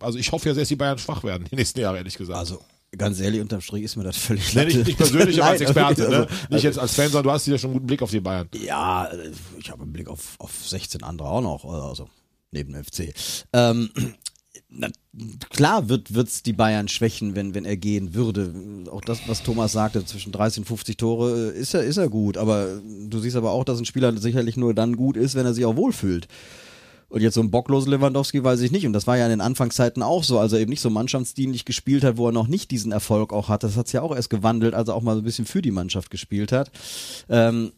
Also ich hoffe ja sehr, dass die Bayern schwach werden, die nächsten Jahre, ehrlich gesagt. Also ganz ehrlich, unterm Strich ist mir das völlig Nee, nicht, nicht persönlich, aber als Experte, also, ne? Nicht jetzt als Fan, sondern du hast ja schon einen guten Blick auf die Bayern. Ja, ich habe einen Blick auf, auf 16 andere auch noch, also neben dem FC. Ähm, na, klar wird wird's die Bayern schwächen, wenn wenn er gehen würde. Auch das, was Thomas sagte, zwischen 30 und 50 Tore äh, ist er ist er gut, aber du siehst aber auch, dass ein Spieler sicherlich nur dann gut ist, wenn er sich auch wohlfühlt. Und jetzt so ein bocklosen Lewandowski weiß ich nicht. Und das war ja in den Anfangszeiten auch so, als er eben nicht so mannschaftsdienlich gespielt hat, wo er noch nicht diesen Erfolg auch hatte. Das hat's ja auch erst gewandelt, als er auch mal so ein bisschen für die Mannschaft gespielt hat. Ähm,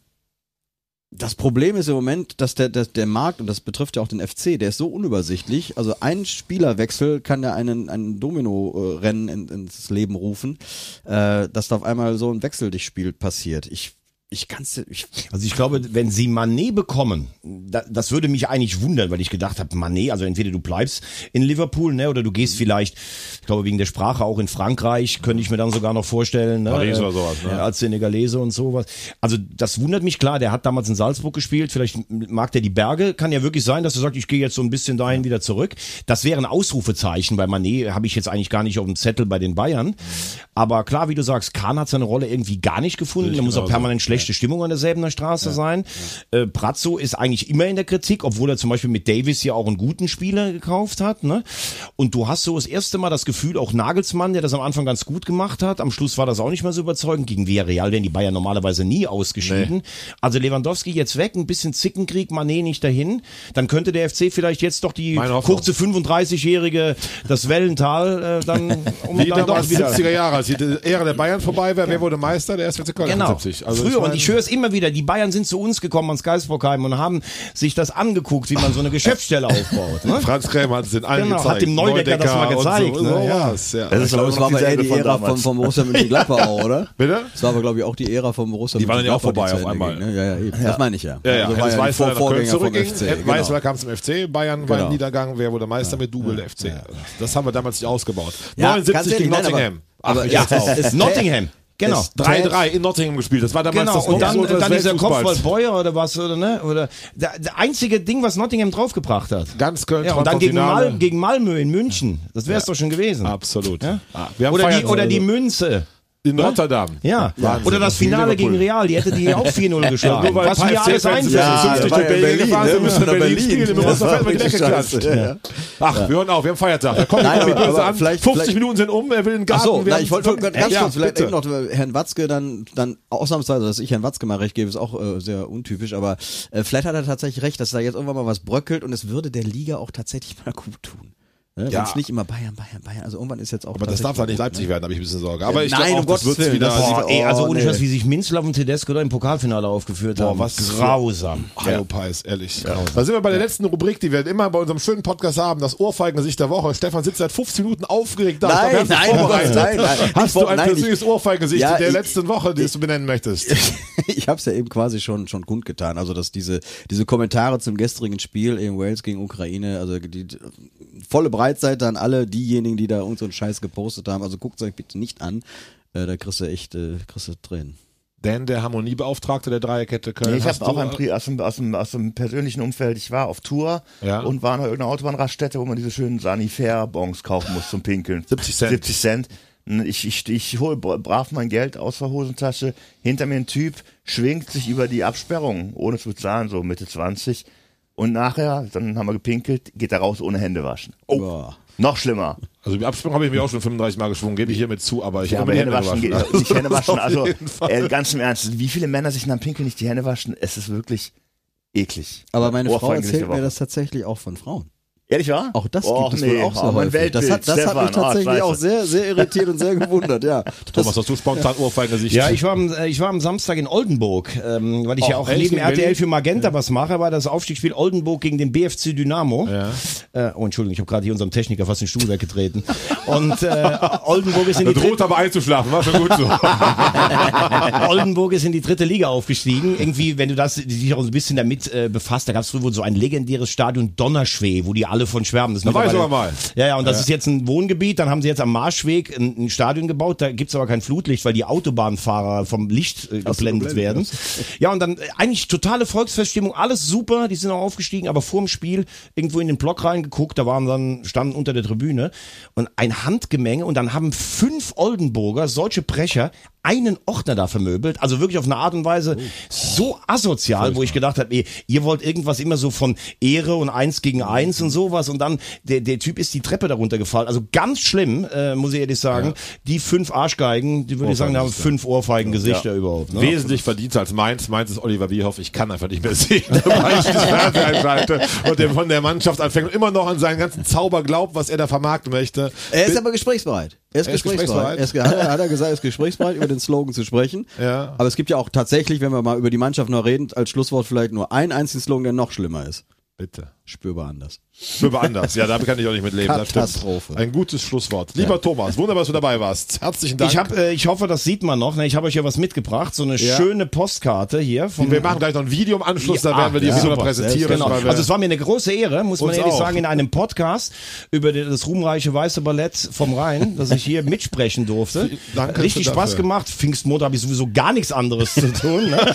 das Problem ist im Moment, dass der, der, der Markt, und das betrifft ja auch den FC, der ist so unübersichtlich. Also ein Spielerwechsel kann ja einen, einen Domino-Rennen in, ins Leben rufen, äh, dass da auf einmal so ein Wechsel dich spielt, passiert. Ich, ich kann's, ich, Also ich glaube, wenn sie Manet bekommen, da, das würde mich eigentlich wundern, weil ich gedacht habe, Manet, also entweder du bleibst in Liverpool, ne, oder du gehst vielleicht, ich glaube wegen der Sprache auch in Frankreich, könnte ich mir dann sogar noch vorstellen, ne, Paris äh, oder sowas, ne? äh, als Senegalese und sowas. Also das wundert mich klar, der hat damals in Salzburg gespielt, vielleicht mag der die Berge, kann ja wirklich sein, dass er sagt, ich gehe jetzt so ein bisschen dahin wieder zurück. Das wäre ein Ausrufezeichen, bei Manet habe ich jetzt eigentlich gar nicht auf dem Zettel bei den Bayern. Aber klar, wie du sagst, Kahn hat seine Rolle irgendwie gar nicht gefunden, der muss auch permanent schlechte Stimmung an der Säbener Straße sein. Äh, Prazzo ist eigentlich immer in der Kritik, obwohl er zum Beispiel mit Davis ja auch einen guten Spieler gekauft hat. Ne? Und du hast so das erste Mal das Gefühl, auch Nagelsmann, der das am Anfang ganz gut gemacht hat, am Schluss war das auch nicht mehr so überzeugend. Gegen Villarreal werden die Bayern normalerweise nie ausgeschieden. Also Lewandowski jetzt weg, ein bisschen Zickenkrieg, Manet nicht dahin. Dann könnte der FC vielleicht jetzt doch die kurze 35-jährige, das Wellental, äh, dann um Wie dann doch wieder 70er Jahre, als die Ära der Bayern vorbei war, wer wurde Meister? Der erste FC Köln Genau. 78. Also Früher und Ich höre es immer wieder, die Bayern sind zu uns gekommen ans Geisbockheim und haben sich das angeguckt, wie man so eine Geschäftsstelle aufbaut. Ne? Franz Krämer hat es den allen Genau, gezeigt. hat dem Neudecker das mal gezeigt, So, ne? so Ja. ja. Das ist Ich glaube, noch war aber eher die Ära von, von Borussia Mönchengladbach auch, oder? Bitte? Das war aber, glaube ich, auch die Ära von Borussia Die waren dann ja auch vorbei auf einmal. ging, ne? Ja, ja, eben. Das meine ich ja. Ja, ja. Also war ja vom. FC. Hennes Genau. Weißweiler kam zum FC, Bayern war im Genau. Niedergang, wer wurde Meister mit Double der FC. Das haben wir damals nicht ausgebaut. Ja, ganz 79 gegen Nottingham. aber- aber ich ja, Nottingham. Genau. Es- 3-3 in Nottingham gespielt. Das war damals Genau, das und dann, dann dieser. Kopfball Beuer oder was, oder ne? Oder der, der einzige Ding, was Nottingham draufgebracht hat. Ganz Köln Ja, und dann gegen. Mal, gegen Malmö in München. Das wäre es doch schon gewesen. Absolut. Ja? Ah, Oder, die, oder die Münze. In Rotterdam. Ja. Wahnsinn. Oder das Finale gegen. Real, die hätte die auch 4-0 geschlagen. Weil was mir paar alles einfällt. Ja, 50 da war durch ja in Berlin Berlin, ne? sind, müssen Nach in Berlin spielen. Ja, die richtig weggeklatscht. scheiße, ja. Ach, wir hören auf, wir haben Feiertag. Da kommt Nein, Nein, aber- an. vielleicht- 50 vielleicht- Minuten sind um, er will in den Ach Garten. so, Wir haben- ich wollte ganz Ja, kurz vielleicht eben noch Herrn Watzke dann, dann ausnahmsweise, dass ich Herrn Watzke mal recht gebe, ist auch äh, sehr untypisch, aber äh, vielleicht hat er tatsächlich recht, dass da jetzt irgendwann mal was bröckelt und es würde der Liga auch tatsächlich mal gut tun. Ne? Ja. Wenn es nicht immer Bayern, Bayern, Bayern, also irgendwann ist jetzt auch Aber das darf doch nicht mal Leipzig gut, werden, habe ich ein bisschen Sorge. Aber ich Nein, glaube um das wird wieder... das Boah, ey, also ohne nee. Scheiß, wie sich Minzlaff und Tedesco da im Pokalfinale aufgeführt Boah, haben. was grausam. Hallo Peis, ehrlich. Da sind wir bei der letzten Rubrik, die wir immer bei unserem schönen Podcast haben, das Ohrfeigengesicht der Woche. Stefan sitzt seit 15 Minuten aufgeregt da. Nein, Ich nein, vorbereitet. nein, nein. Hast Ich du ein nein, ich- persönliches Ohrfeigengesicht Ja, der ich- letzten Woche, das du benennen möchtest? Ich habe es ja eben quasi schon schon kundgetan, also dass diese diese Kommentare zum gestrigen Spiel in Wales gegen Ukraine, also die, die volle Breitseite an alle diejenigen, die da irgend so einen Scheiß gepostet haben. Also guckt euch bitte nicht an, äh, da kriegst du echt äh, kriegst du Tränen. Dan, der Harmoniebeauftragte der Dreierkette Köln. Nee, ich hast habe auch ein Pri aus dem, aus, dem, aus dem persönlichen Umfeld. Ich war auf Tour Ja. und war in irgendeiner Autobahnraststätte, wo man diese schönen Sanifair-Bons kaufen muss zum Pinkeln. 70 Cent. 70 Cent. Ich, ich, ich hole brav mein Geld aus der Hosentasche. Hinter mir ein Typ schwingt sich über die Absperrung, ohne zu bezahlen, so Mitte 20. Und nachher, dann haben wir gepinkelt, geht er raus ohne Hände waschen. Oh. Boah. Noch schlimmer. Also die Absprung habe ich mir auch schon 35 Mal geschwungen, gebe ich hiermit zu, aber ich Ja, habe aber mir Hände waschen, geht, gewaschen. nicht Hände Das waschen, also äh, ganz im Ernst, wie viele Männer sich nach dem Pinkeln nicht die Hände waschen, es ist wirklich eklig. Aber meine Frau Ohrfeigengesicht erzählt mir das tatsächlich auch von Frauen. Ehrlich wahr? Auch das Och, gibt es nee. wohl auch Oh, mein häufig. Das Weltbild, hat, das hat Stefan. mich tatsächlich oh, auch sehr, sehr irritiert und sehr gewundert, ja. Das, Thomas, hast du spontan Ohrfeigengesicht? Ja, ich war, am, äh, ich war am Samstag in Oldenburg, ähm, weil ich ja Oh, auch neben In RTL für Magenta was mache, war das Aufstiegsspiel Oldenburg gegen den BFC Dynamo. Ja. Äh, oh, Entschuldigung, ich habe gerade hier unserem Techniker fast den Stuhl weggetreten. Und äh, Oldenburg ist in die droht dritte, aber einzuschlafen, war schon gut so. Oldenburg ist in die dritte Liga aufgestiegen. Irgendwie, wenn du das dich auch ein bisschen damit äh, befasst, da gab es wohl so ein legendäres Stadion Donnerschwee, wo die alle von schwärmen. Das ist Da war ich sogar mal. Ja, ja, und das ist jetzt ein Wohngebiet. Dann haben sie jetzt am Marschweg ein, ein Stadion gebaut. Da gibt's aber kein Flutlicht, weil die Autobahnfahrer vom Licht äh, geblendet werden. Ja, und dann äh, eigentlich totale Volksfeststimmung, alles super. Die sind auch aufgestiegen, aber vorm Spiel irgendwo in den Block reingeguckt. Da waren dann standen unter der Tribüne und ein Handgemenge und dann haben fünf Oldenburger solche Brecher einen Ordner da vermöbelt, also wirklich auf eine Art und Weise so asozial, wo ich gedacht habe, ihr, ihr wollt irgendwas immer so von Ehre und eins gegen eins und sowas und dann der, der Typ ist die Treppe darunter gefallen, also ganz schlimm, äh, muss ich ehrlich sagen. Die fünf Arschgeigen, die würde ich sagen, die haben fünf Ohrfeigen Gesichter überhaupt. Ne? Wesentlich verdienter als meins. Meins ist Oliver Bierhoff. Ich kann einfach nicht mehr sehen, weil ich das einschalte und der von der Mannschaft anfängt und immer noch an seinen ganzen Zauber glaubt, was er da vermarkten möchte. er ist aber gesprächsbereit. Er ist Er ist gesprächsbereit. Er ist, er, hat er gesagt, er ist gesprächsbereit, über den Slogan zu sprechen. Ja. Aber es gibt ja auch tatsächlich, wenn wir mal über die Mannschaft noch reden, als Schlusswort vielleicht nur einen einzigen Slogan, der noch schlimmer ist. Bitte. Spürbar anders. Spürbar anders. Ja, da kann ich auch nicht mit leben. Katastrophe. Ein gutes Schlusswort. Lieber Thomas, wunderbar, dass du dabei warst. Herzlichen Dank. Ich hab, äh, ich hoffe, das sieht man noch. Ne? Ich habe euch ja was mitgebracht, so eine Ja. schöne Postkarte hier. Vom, wir machen gleich noch ein Video im Anschluss, da werden wir die Ja, super. präsentieren. Genau. Also es war mir eine große Ehre, muss man ehrlich auch. sagen, in einem Podcast über das ruhmreiche Weiße Ballett vom Rhein, dass ich hier mitsprechen durfte. Danke Richtig dafür. Spaß gemacht. Pfingstmontag habe ich sowieso gar nichts anderes zu tun. Ne?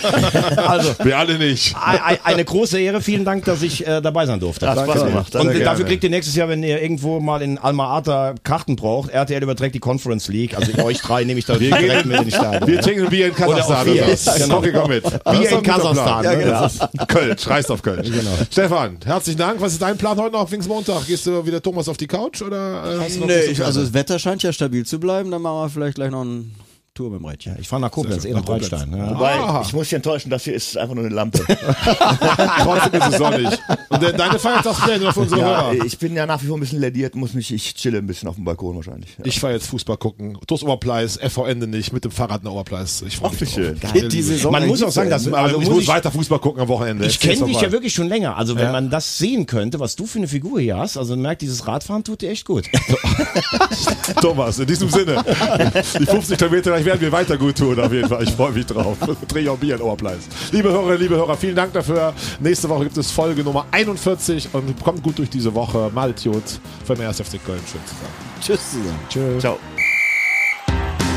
Also wir alle nicht. ein- ein- eine große Ehre. Vielen Dank, dass ich äh, dabei sein durfte. Hat Spaß gemacht. Und dafür gerne. kriegt ihr nächstes Jahr, wenn ihr irgendwo mal in Alma Ata Karten braucht, RTL überträgt die Conference League. Also euch drei nehme ich da direkt mit in die Stadion. Wir trinken ein Bier in Kasachstan. Oder Bier. was? Genau. Okay, komm mit. Bier in ein Kasachstan. Ja, genau. Ja. Köln, scheißt auf Köln. Stefan, herzlichen Dank. Was ist dein Plan heute noch? Pfingstmontag? Gehst du wieder Thomas auf die Couch oder? Äh, hast du noch Nee, ich, also das Wetter scheint ja stabil zu bleiben, dann machen wir vielleicht gleich noch einen Tour mit dem Rädchen. Ich fahre nach Koblenz, eh nach Breitstein. Ja. Wobei, Ah. ich muss dich enttäuschen, das hier ist einfach nur eine Lampe. Trotzdem ist es sonnig. Und de- deine noch für unsere ja, Hörer. ich bin ja nach wie vor ein bisschen lediert, muss mich, ich chille ein bisschen auf dem Balkon wahrscheinlich. Ja. Ich fahre jetzt Fußball gucken. TuS Oberpleis, FV Ende nicht, mit dem Fahrrad nach Oberpleis. Ich freue mich schön. Die Saison Man muss auch sagen, dass also ich muss ich, weiter Fußball gucken am Wochenende. ich kenne dich ja wirklich schon länger. Also wenn Ja. man das sehen könnte, was du für eine Figur hier hast, also man merkt, dieses Radfahren tut dir echt gut. Thomas, in diesem Sinne. Die 50 Kilometer gleich werden wir weiter gut tun, auf jeden Fall. Ich freue mich drauf. Dreh auch Bier in Oberpleis. Liebe Hörerinnen, liebe Hörer, vielen Dank dafür. Nächste Woche gibt es Folge Nummer 41 und kommt gut durch diese Woche. Maltiot für mehr FC Köln. Schön zusammen. Tschüss zusammen. Ciao.